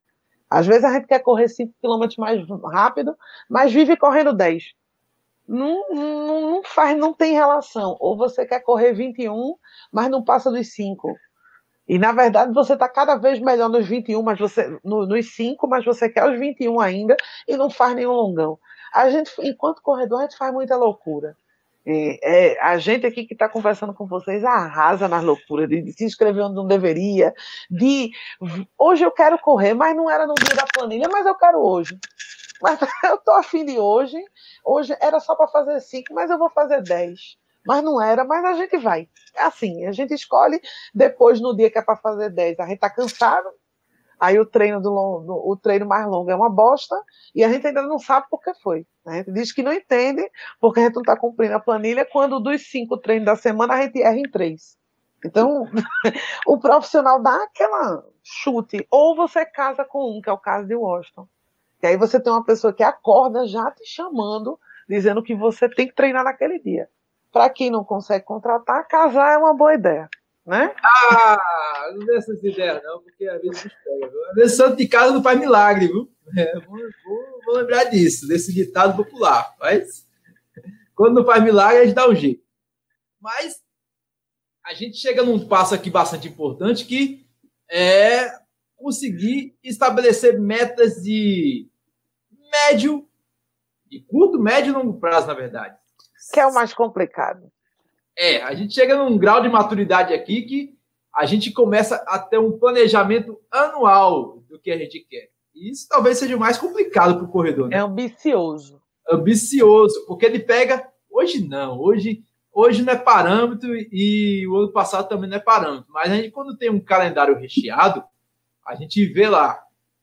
Às vezes a gente quer correr 5 km mais rápido, mas vive correndo 10 não, não, não, faz, não tem relação. Ou você quer correr 21, mas não passa dos 5. E na verdade você está cada vez melhor nos 21, mas você no, nos 5, mas você quer os 21 ainda e não faz nenhum longão. A gente, enquanto corredor, a gente faz muita loucura. É, é, a gente aqui que está conversando com vocês arrasa nas loucuras, de, de, se inscrever onde não deveria, de hoje eu quero correr, mas não era no dia da planilha, mas eu quero hoje. Mas eu tô afim de hoje. Hoje era só para fazer cinco, mas eu vou fazer dez. Mas não era, mas a gente vai. É assim, a gente escolhe depois no dia que é para fazer dez. A gente tá cansado, aí o treino do longo, o treino mais longo é uma bosta e a gente ainda não sabe por que foi. A gente diz que não entende porque a gente não está cumprindo a planilha. Quando dos cinco treinos da semana a gente erra em três. Então, o profissional dá aquela chute. Ou você casa com um, que é o caso de Washington. E aí você tem uma pessoa que acorda já te chamando, dizendo que você tem que treinar naquele dia. Para quem não consegue contratar, casar é uma boa ideia. Né? Ah, não dê essas ideias, não, porque às vezes pega. Às vezes santo de casa não faz milagre, viu? É, vou, vou, vou, lembrar disso, desse ditado popular. Mas quando não faz milagre, a gente dá um jeito. Mas a gente chega num passo aqui bastante importante que é conseguir estabelecer metas de médio, de curto, médio e longo prazo, na verdade. Que é o mais complicado. É, a gente chega num grau de maturidade aqui que a gente começa a ter um planejamento anual do que a gente quer. E isso talvez seja o mais complicado para o corredor. Né? É ambicioso. Ambicioso, porque ele pega. Hoje não, hoje, hoje não é parâmetro e o ano passado também não é parâmetro. Mas a gente, quando tem um calendário recheado, a gente vê lá,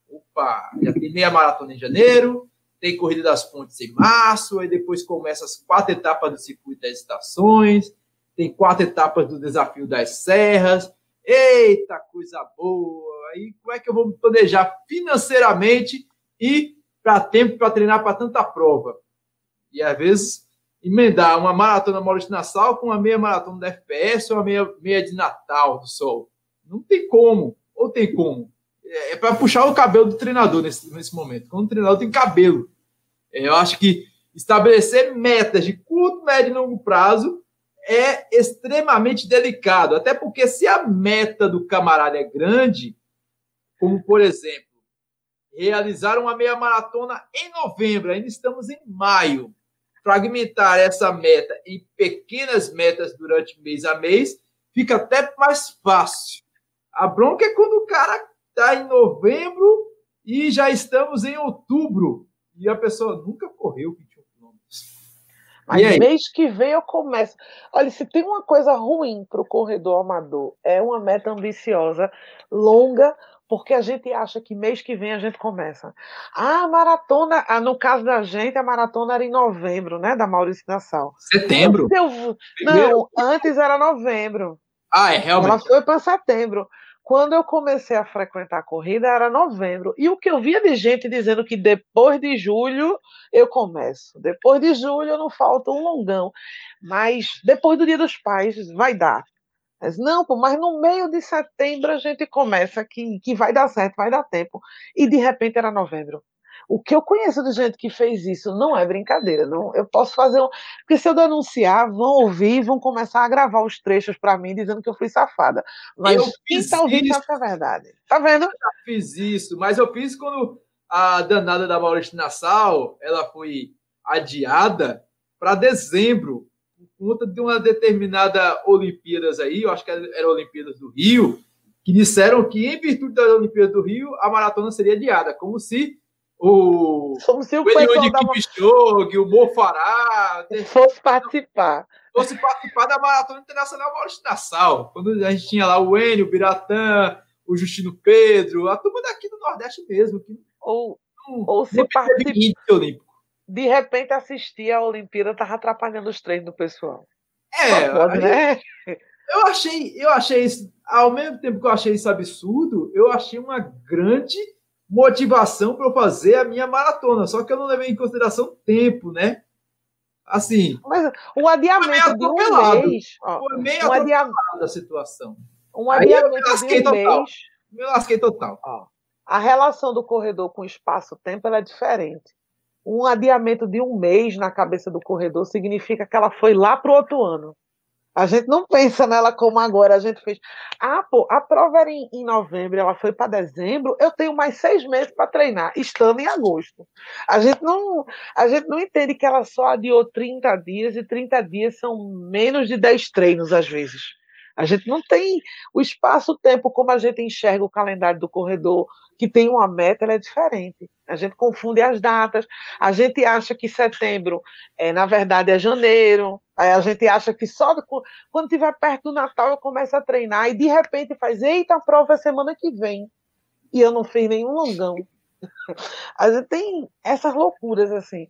opa, já tem meia maratona em janeiro, tem Corrida das Pontes em março, aí depois começa as quatro etapas do Circuito das Estações, tem quatro etapas do Desafio das Serras. Eita, coisa boa! Aí como é que eu vou me planejar financeiramente e para tempo para treinar para tanta prova? E às vezes emendar uma maratona Maurício Nassau com uma meia maratona da FPS ou uma meia, meia de Natal do Sol. Não tem como. Ou tem como? É, é para puxar o cabelo do treinador nesse, nesse momento. Quando o treinador tem cabelo. Eu acho que estabelecer metas de curto, médio e longo prazo é extremamente delicado. Até porque se a meta do camarada é grande, como por exemplo, realizar uma meia maratona em novembro, ainda estamos em maio. Fragmentar essa meta em pequenas metas durante mês a mês fica até mais fácil. A bronca é quando o cara está em novembro e já estamos em outubro. E a pessoa nunca correu 21 quilômetros. Mas mês que vem eu começo. Olha, se tem uma coisa ruim para o corredor amador, é uma meta ambiciosa, longa, porque a gente acha que mês que vem a gente começa. A maratona, no caso da gente, a maratona era em novembro, né? Da Maurício Nassau. Setembro? Eu, não, antes era novembro. Ah, é realmente. Ela foi para setembro. Quando eu comecei a frequentar a corrida era novembro. E o que eu via de gente dizendo que depois de julho eu começo. Depois de julho não falta um longão. Mas depois do Dia dos Pais vai dar. Mas não, pô, mas no meio de setembro a gente começa que, que vai dar certo, vai dar tempo. E de repente era novembro. O que eu conheço de gente que fez isso não é brincadeira. Não, eu posso fazer um. Porque se eu denunciar, vão ouvir, vão começar a gravar os trechos para mim dizendo que eu fui safada. Mas eu quem está ouvindo sabe que é verdade. Tá vendo? Eu já fiz isso, mas eu fiz quando a danada da Maurício Nassau ela foi adiada para dezembro, por conta de uma determinada Olimpíadas aí, eu acho que era Olimpíadas do Rio, que disseram que, em virtude da Olimpíada do Rio, a maratona seria adiada, como se o, Como se o, o pessoal da... Kipchoge, o Mofará fosse participar. Fosse participar da Maratona Internacional Maurício Nassau. Quando a gente tinha lá o Enio, o Biratã, o Justino Pedro, a turma daqui do Nordeste mesmo. Que ou, não, ou se participar. De repente assistir a Olimpíada estava atrapalhando os treinos do pessoal. É, pode, né? eu achei, eu achei isso, ao mesmo tempo que eu achei isso absurdo, eu achei uma grande motivação para eu fazer a minha maratona. Só que eu não levei em consideração tempo, né? Assim. Mas o adiamento de um mês. Ó, foi meio um adiamento da situação. Um adiamento de um total. mês. Me lasquei total. Ó, a relação do corredor com o espaço-tempo é diferente. Um adiamento de um mês na cabeça do corredor significa que ela foi lá para o outro ano. A gente não pensa nela como agora. A gente fez. Ah, pô, a prova era em, em novembro, ela foi para dezembro. Eu tenho mais seis meses para treinar, estando em agosto. A gente não, a gente não entende que ela só adiou 30 dias e 30 dias são menos de 10 treinos às vezes. A gente não tem o espaço-tempo como a gente enxerga o calendário do corredor, que tem uma meta, ela é diferente. A gente confunde as datas, a gente acha que setembro, é, na verdade, é janeiro, aí a gente acha que só quando estiver perto do Natal eu começo a treinar, e de repente faz, eita, a prova é semana que vem, e eu não fiz nenhum longão. A gente tem essas loucuras assim.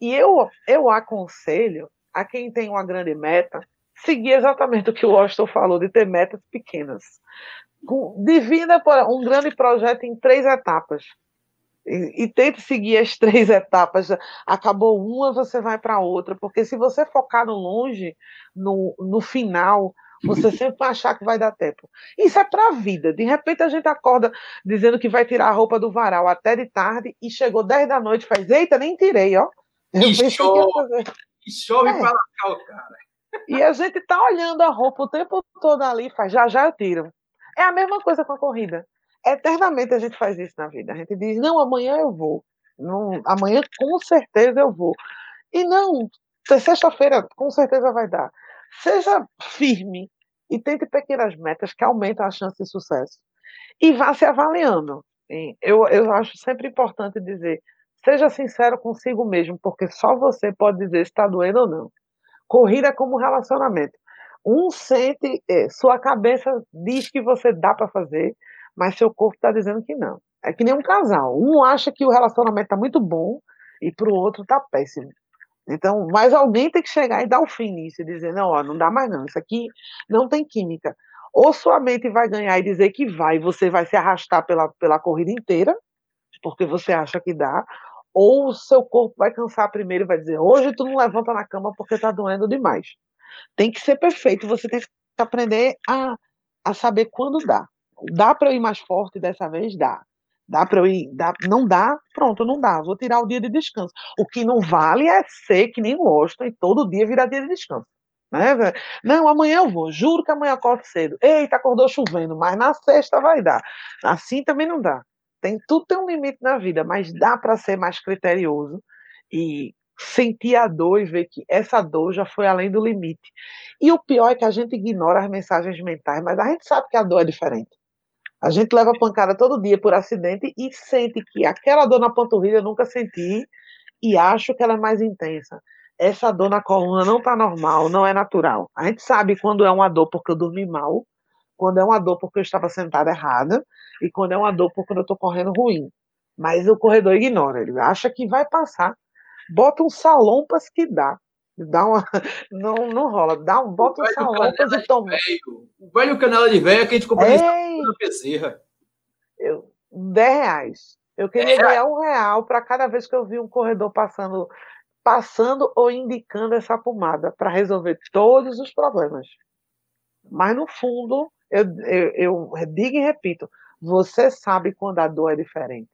E eu, eu aconselho a quem tem uma grande meta seguir exatamente o que o Washington falou, de ter metas pequenas. Divida um grande projeto em três etapas. E, e, tente seguir as três etapas. Acabou uma, você vai para outra, porque se você focar no longe, no, no final, você sempre vai achar que vai dar tempo. Isso é para a vida. De repente a gente acorda dizendo que vai tirar a roupa do varal até de tarde e chegou 10 da noite e faz, eita, nem tirei, ó. Eu e chove, e chove é. para cá, cara. E a gente tá olhando a roupa o tempo todo ali, faz já já eu tiro. É a mesma coisa com a corrida. Eternamente a gente faz isso na vida. A gente diz, não, amanhã eu vou. Não, amanhã com certeza eu vou. E não, sexta-feira com certeza vai dar. Seja firme e tente pequenas metas que aumentam a chance de sucesso. E vá se avaliando. Eu, eu acho sempre importante dizer, seja sincero consigo mesmo, porque só você pode dizer se está doendo ou não. Corrida como relacionamento. Um sente, é, sua cabeça diz que você dá para fazer, mas seu corpo está dizendo que não. É que nem um casal. Um acha que o relacionamento está muito bom e para o outro está péssimo. Então, mas alguém tem que chegar e dar o fim nisso e dizer: não, ó, não dá mais não, isso aqui não tem química. Ou sua mente vai ganhar e dizer que vai, você vai se arrastar pela, pela corrida inteira, porque você acha que dá, ou o seu corpo vai cansar primeiro e vai dizer: hoje tu não levanta na cama porque está doendo demais. Tem que ser perfeito, você tem que aprender a, a saber quando dá. Dá para eu ir mais forte dessa vez? Dá. Dá para eu ir? Dá, não dá? Pronto, não dá. Vou tirar o dia de descanso. O que não vale é ser que nem gosta e todo dia virar dia de descanso. Né? Não, amanhã eu vou. Juro que amanhã eu acordo cedo. Eita, acordou chovendo, mas na sexta vai dar. Assim também não dá. Tem, tudo tem um limite na vida, mas dá para ser mais criterioso e sentir a dor e ver que essa dor já foi além do limite. E o pior é que a gente ignora as mensagens mentais, mas a gente sabe que a dor é diferente. A gente leva pancada todo dia por acidente e sente que aquela dor na panturrilha eu nunca senti e acho que ela é mais intensa. Essa dor na coluna não está normal, não é natural. A gente sabe quando é uma dor porque eu dormi mal, quando é uma dor porque eu estava sentada errada e quando é uma dor porque eu estou correndo ruim. Mas o corredor ignora, ele acha que vai passar. Bota um salompas que dá. Dá uma, não, não rola. Dá um, bota um salopas e toma. O velho canela de velho que a gente comprou na Bezerra. Eu, 10 reais. Eu queria é. ganhar um real para cada vez que eu vi um corredor passando, passando ou indicando essa pomada para resolver todos os problemas. Mas no fundo, eu, eu, eu digo e repito, você sabe quando a dor é diferente.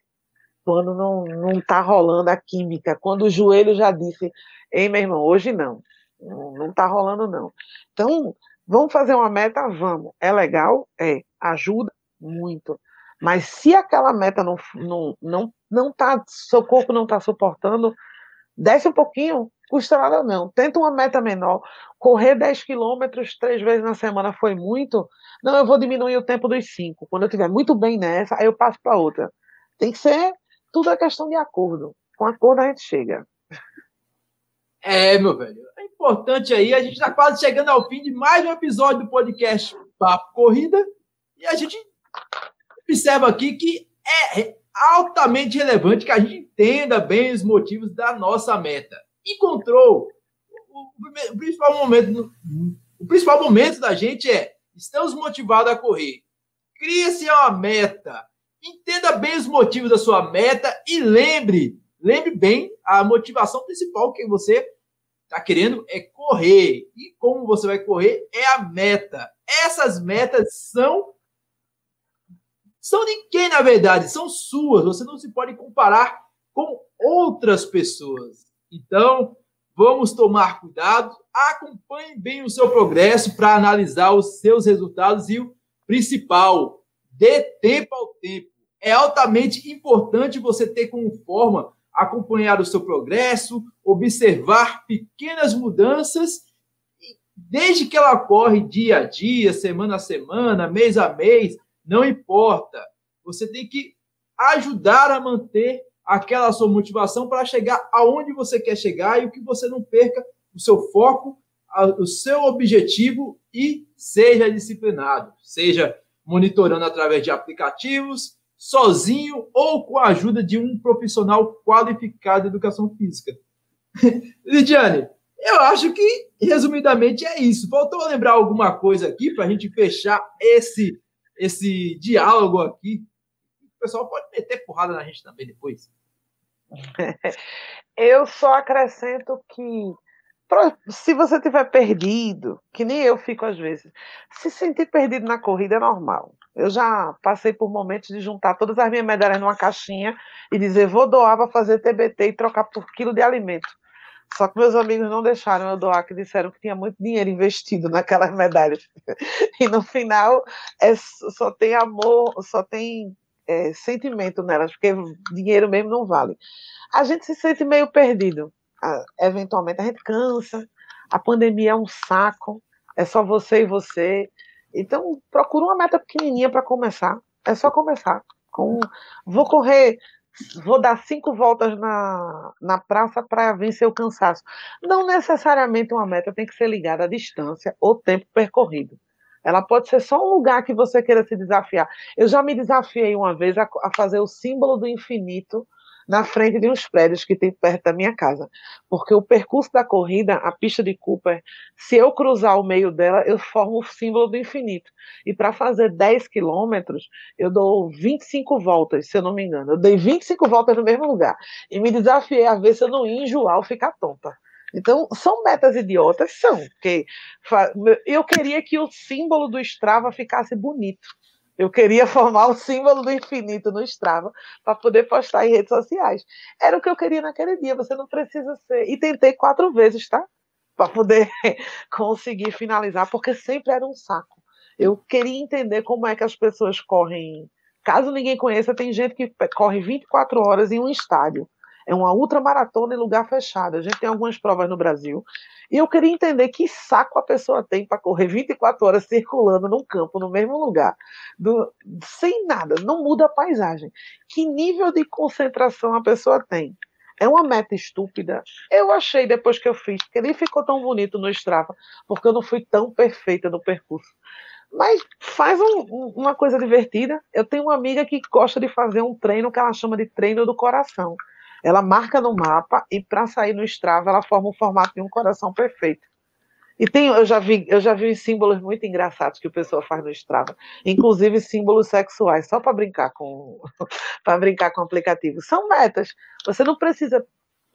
Quando não, não tá rolando a química, quando o joelho já disse, ei, meu irmão, hoje não. Não, tá rolando, não. Então, vamos fazer uma meta? Vamos. É legal? É. Ajuda muito. Mas se aquela meta não não não, não tá, seu corpo não está suportando, desce um pouquinho, custa nada não. Tenta uma meta menor. Correr 10 quilômetros três vezes na semana foi muito. Não, eu vou diminuir o tempo dos cinco. Quando eu estiver muito bem nessa, aí eu passo para outra. Tem que ser tudo é questão de acordo. Com acordo a gente chega. É, meu velho. É importante aí. A gente está quase chegando ao fim de mais um episódio do podcast Papo Corrida. E a gente observa aqui que é altamente relevante que a gente entenda bem os motivos da nossa meta. Encontrou o, principal momento, o principal momento da gente é estamos motivados a correr. Cria-se uma meta. Entenda bem os motivos da sua meta e lembre, lembre bem a motivação principal que você está querendo é correr. E como você vai correr é a meta. Essas metas são são de quem, na verdade? São suas. Você não se pode comparar com outras pessoas. Então, vamos tomar cuidado. Acompanhe bem o seu progresso para analisar os seus resultados e o principal, dê tempo ao tempo. É altamente importante você ter como forma acompanhar o seu progresso, observar pequenas mudanças, desde que ela ocorre dia a dia, semana a semana, mês a mês, não importa. Você tem que ajudar a manter aquela sua motivação para chegar aonde você quer chegar e o que você não perca o seu foco, o seu objetivo e seja disciplinado, seja monitorando através de aplicativos, sozinho ou com a ajuda de um profissional qualificado de educação física. Lidiane, eu acho que, resumidamente, é isso. Faltou lembrar alguma coisa aqui para a gente fechar esse esse diálogo aqui. O pessoal pode meter porrada na gente também depois. Eu só acrescento que se você tiver perdido, que nem eu fico às vezes, se sentir perdido na corrida é normal. Eu já passei por momentos de juntar todas as minhas medalhas numa caixinha e dizer vou doar para fazer TBT e trocar por quilo de alimento. Só que meus amigos não deixaram eu doar, que disseram que tinha muito dinheiro investido naquelas medalhas. E no final é, só tem amor, só tem é, sentimento nelas, porque dinheiro mesmo não vale. A gente se sente meio perdido. Eventualmente a gente cansa, a pandemia é um saco, é só você e você. Então procura uma meta pequenininha para começar. É só começar. Com, vou correr vou dar cinco voltas na, na praça para vencer o cansaço. Não necessariamente uma meta tem que ser ligada à distância ou tempo percorrido. Ela pode ser só um lugar que você queira se desafiar. Eu já me desafiei uma vez a, a fazer o símbolo do infinito na frente de uns prédios que tem perto da minha casa. Porque o percurso da corrida, a pista de Cooper, se eu cruzar o meio dela, eu formo o símbolo do infinito. E para fazer 10 quilômetros, eu dou 25 voltas, se eu não me engano. Eu dei 25 voltas no mesmo lugar. E me desafiei a ver se eu não ia enjoar ou ficar tonta. Então, são metas idiotas? São. Porque eu queria que o símbolo do Strava ficasse bonito. Eu queria formar o símbolo do infinito no Strava para poder postar em redes sociais. Era o que eu queria naquele dia. Você não precisa ser. E tentei quatro vezes, tá? Para poder conseguir finalizar, porque sempre era um saco. Eu queria entender como é que as pessoas correm. Caso ninguém conheça, tem gente que corre 24 horas em um estádio. É uma ultramaratona em lugar fechado. A gente tem algumas provas no Brasil. E eu queria entender que saco a pessoa tem para correr 24 horas circulando num campo, no mesmo lugar, do, sem nada, não muda a paisagem. Que nível de concentração a pessoa tem? É uma meta estúpida. Eu achei depois que eu fiz, que nem ficou tão bonito no Strava, porque eu não fui tão perfeita no percurso. Mas faz um, uma coisa divertida. Eu tenho uma amiga que gosta de fazer um treino que ela chama de treino do coração Ela marca no mapa e para sair no Strava ela forma o formato de um coração perfeito. E tem, eu já vi, eu já vi símbolos muito engraçados que o pessoal faz no Strava, inclusive símbolos sexuais, só para brincar com para brincar com o aplicativo. São metas. Você não precisa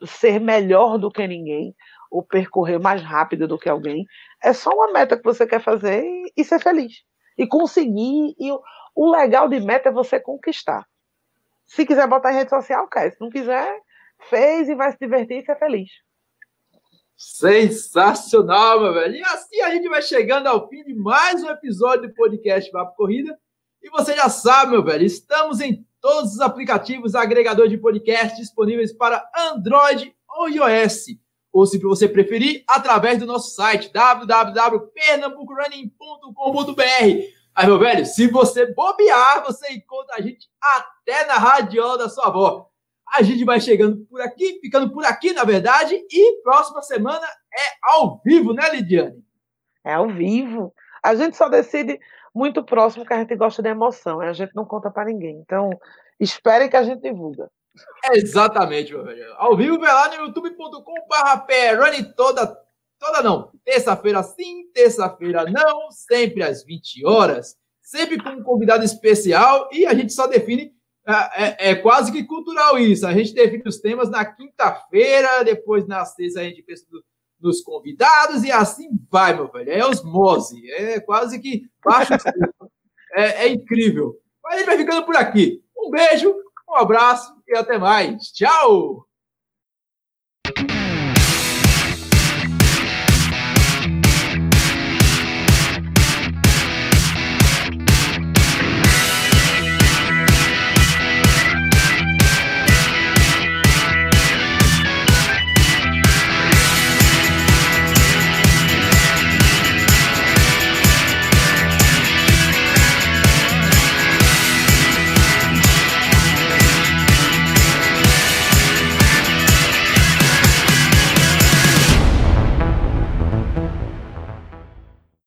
ser melhor do que ninguém ou percorrer mais rápido do que alguém. É só uma meta que você quer fazer e, e ser feliz. E conseguir. E o, o legal de meta é você conquistar. Se quiser botar em rede social, quer. Se não quiser, fez e vai se divertir e ser feliz. Sensacional, meu velho. E assim a gente vai chegando ao fim de mais um episódio do podcast Papo Corrida. E você já sabe, meu velho, estamos em todos os aplicativos agregadores de podcast disponíveis para Android ou iOS. Ou, se você preferir, através do nosso site www.pernambucorunning.com.br. Aí, meu velho, se você bobear, você encontra a gente até na radiola da sua avó. A gente vai chegando por aqui, ficando por aqui, na verdade, e próxima semana é ao vivo, né, Lidiane? É ao vivo. A gente só decide muito próximo que a gente gosta de emoção, a gente não conta para ninguém. Então, esperem que a gente divulga. Exatamente, meu velho. Ao vivo, vai lá no youtube.com.br, running toda, toda não, terça-feira sim, terça-feira não, sempre às 20 horas, sempre com um convidado especial e a gente só define é, é, é, quase que cultural isso. A gente define os temas na quinta-feira, depois na sexta a gente pensa nos convidados e assim vai, meu velho. É osmose, é quase que baixo. é, é incrível. Mas a gente vai ficando por aqui. Um beijo, um abraço e até mais. Tchau!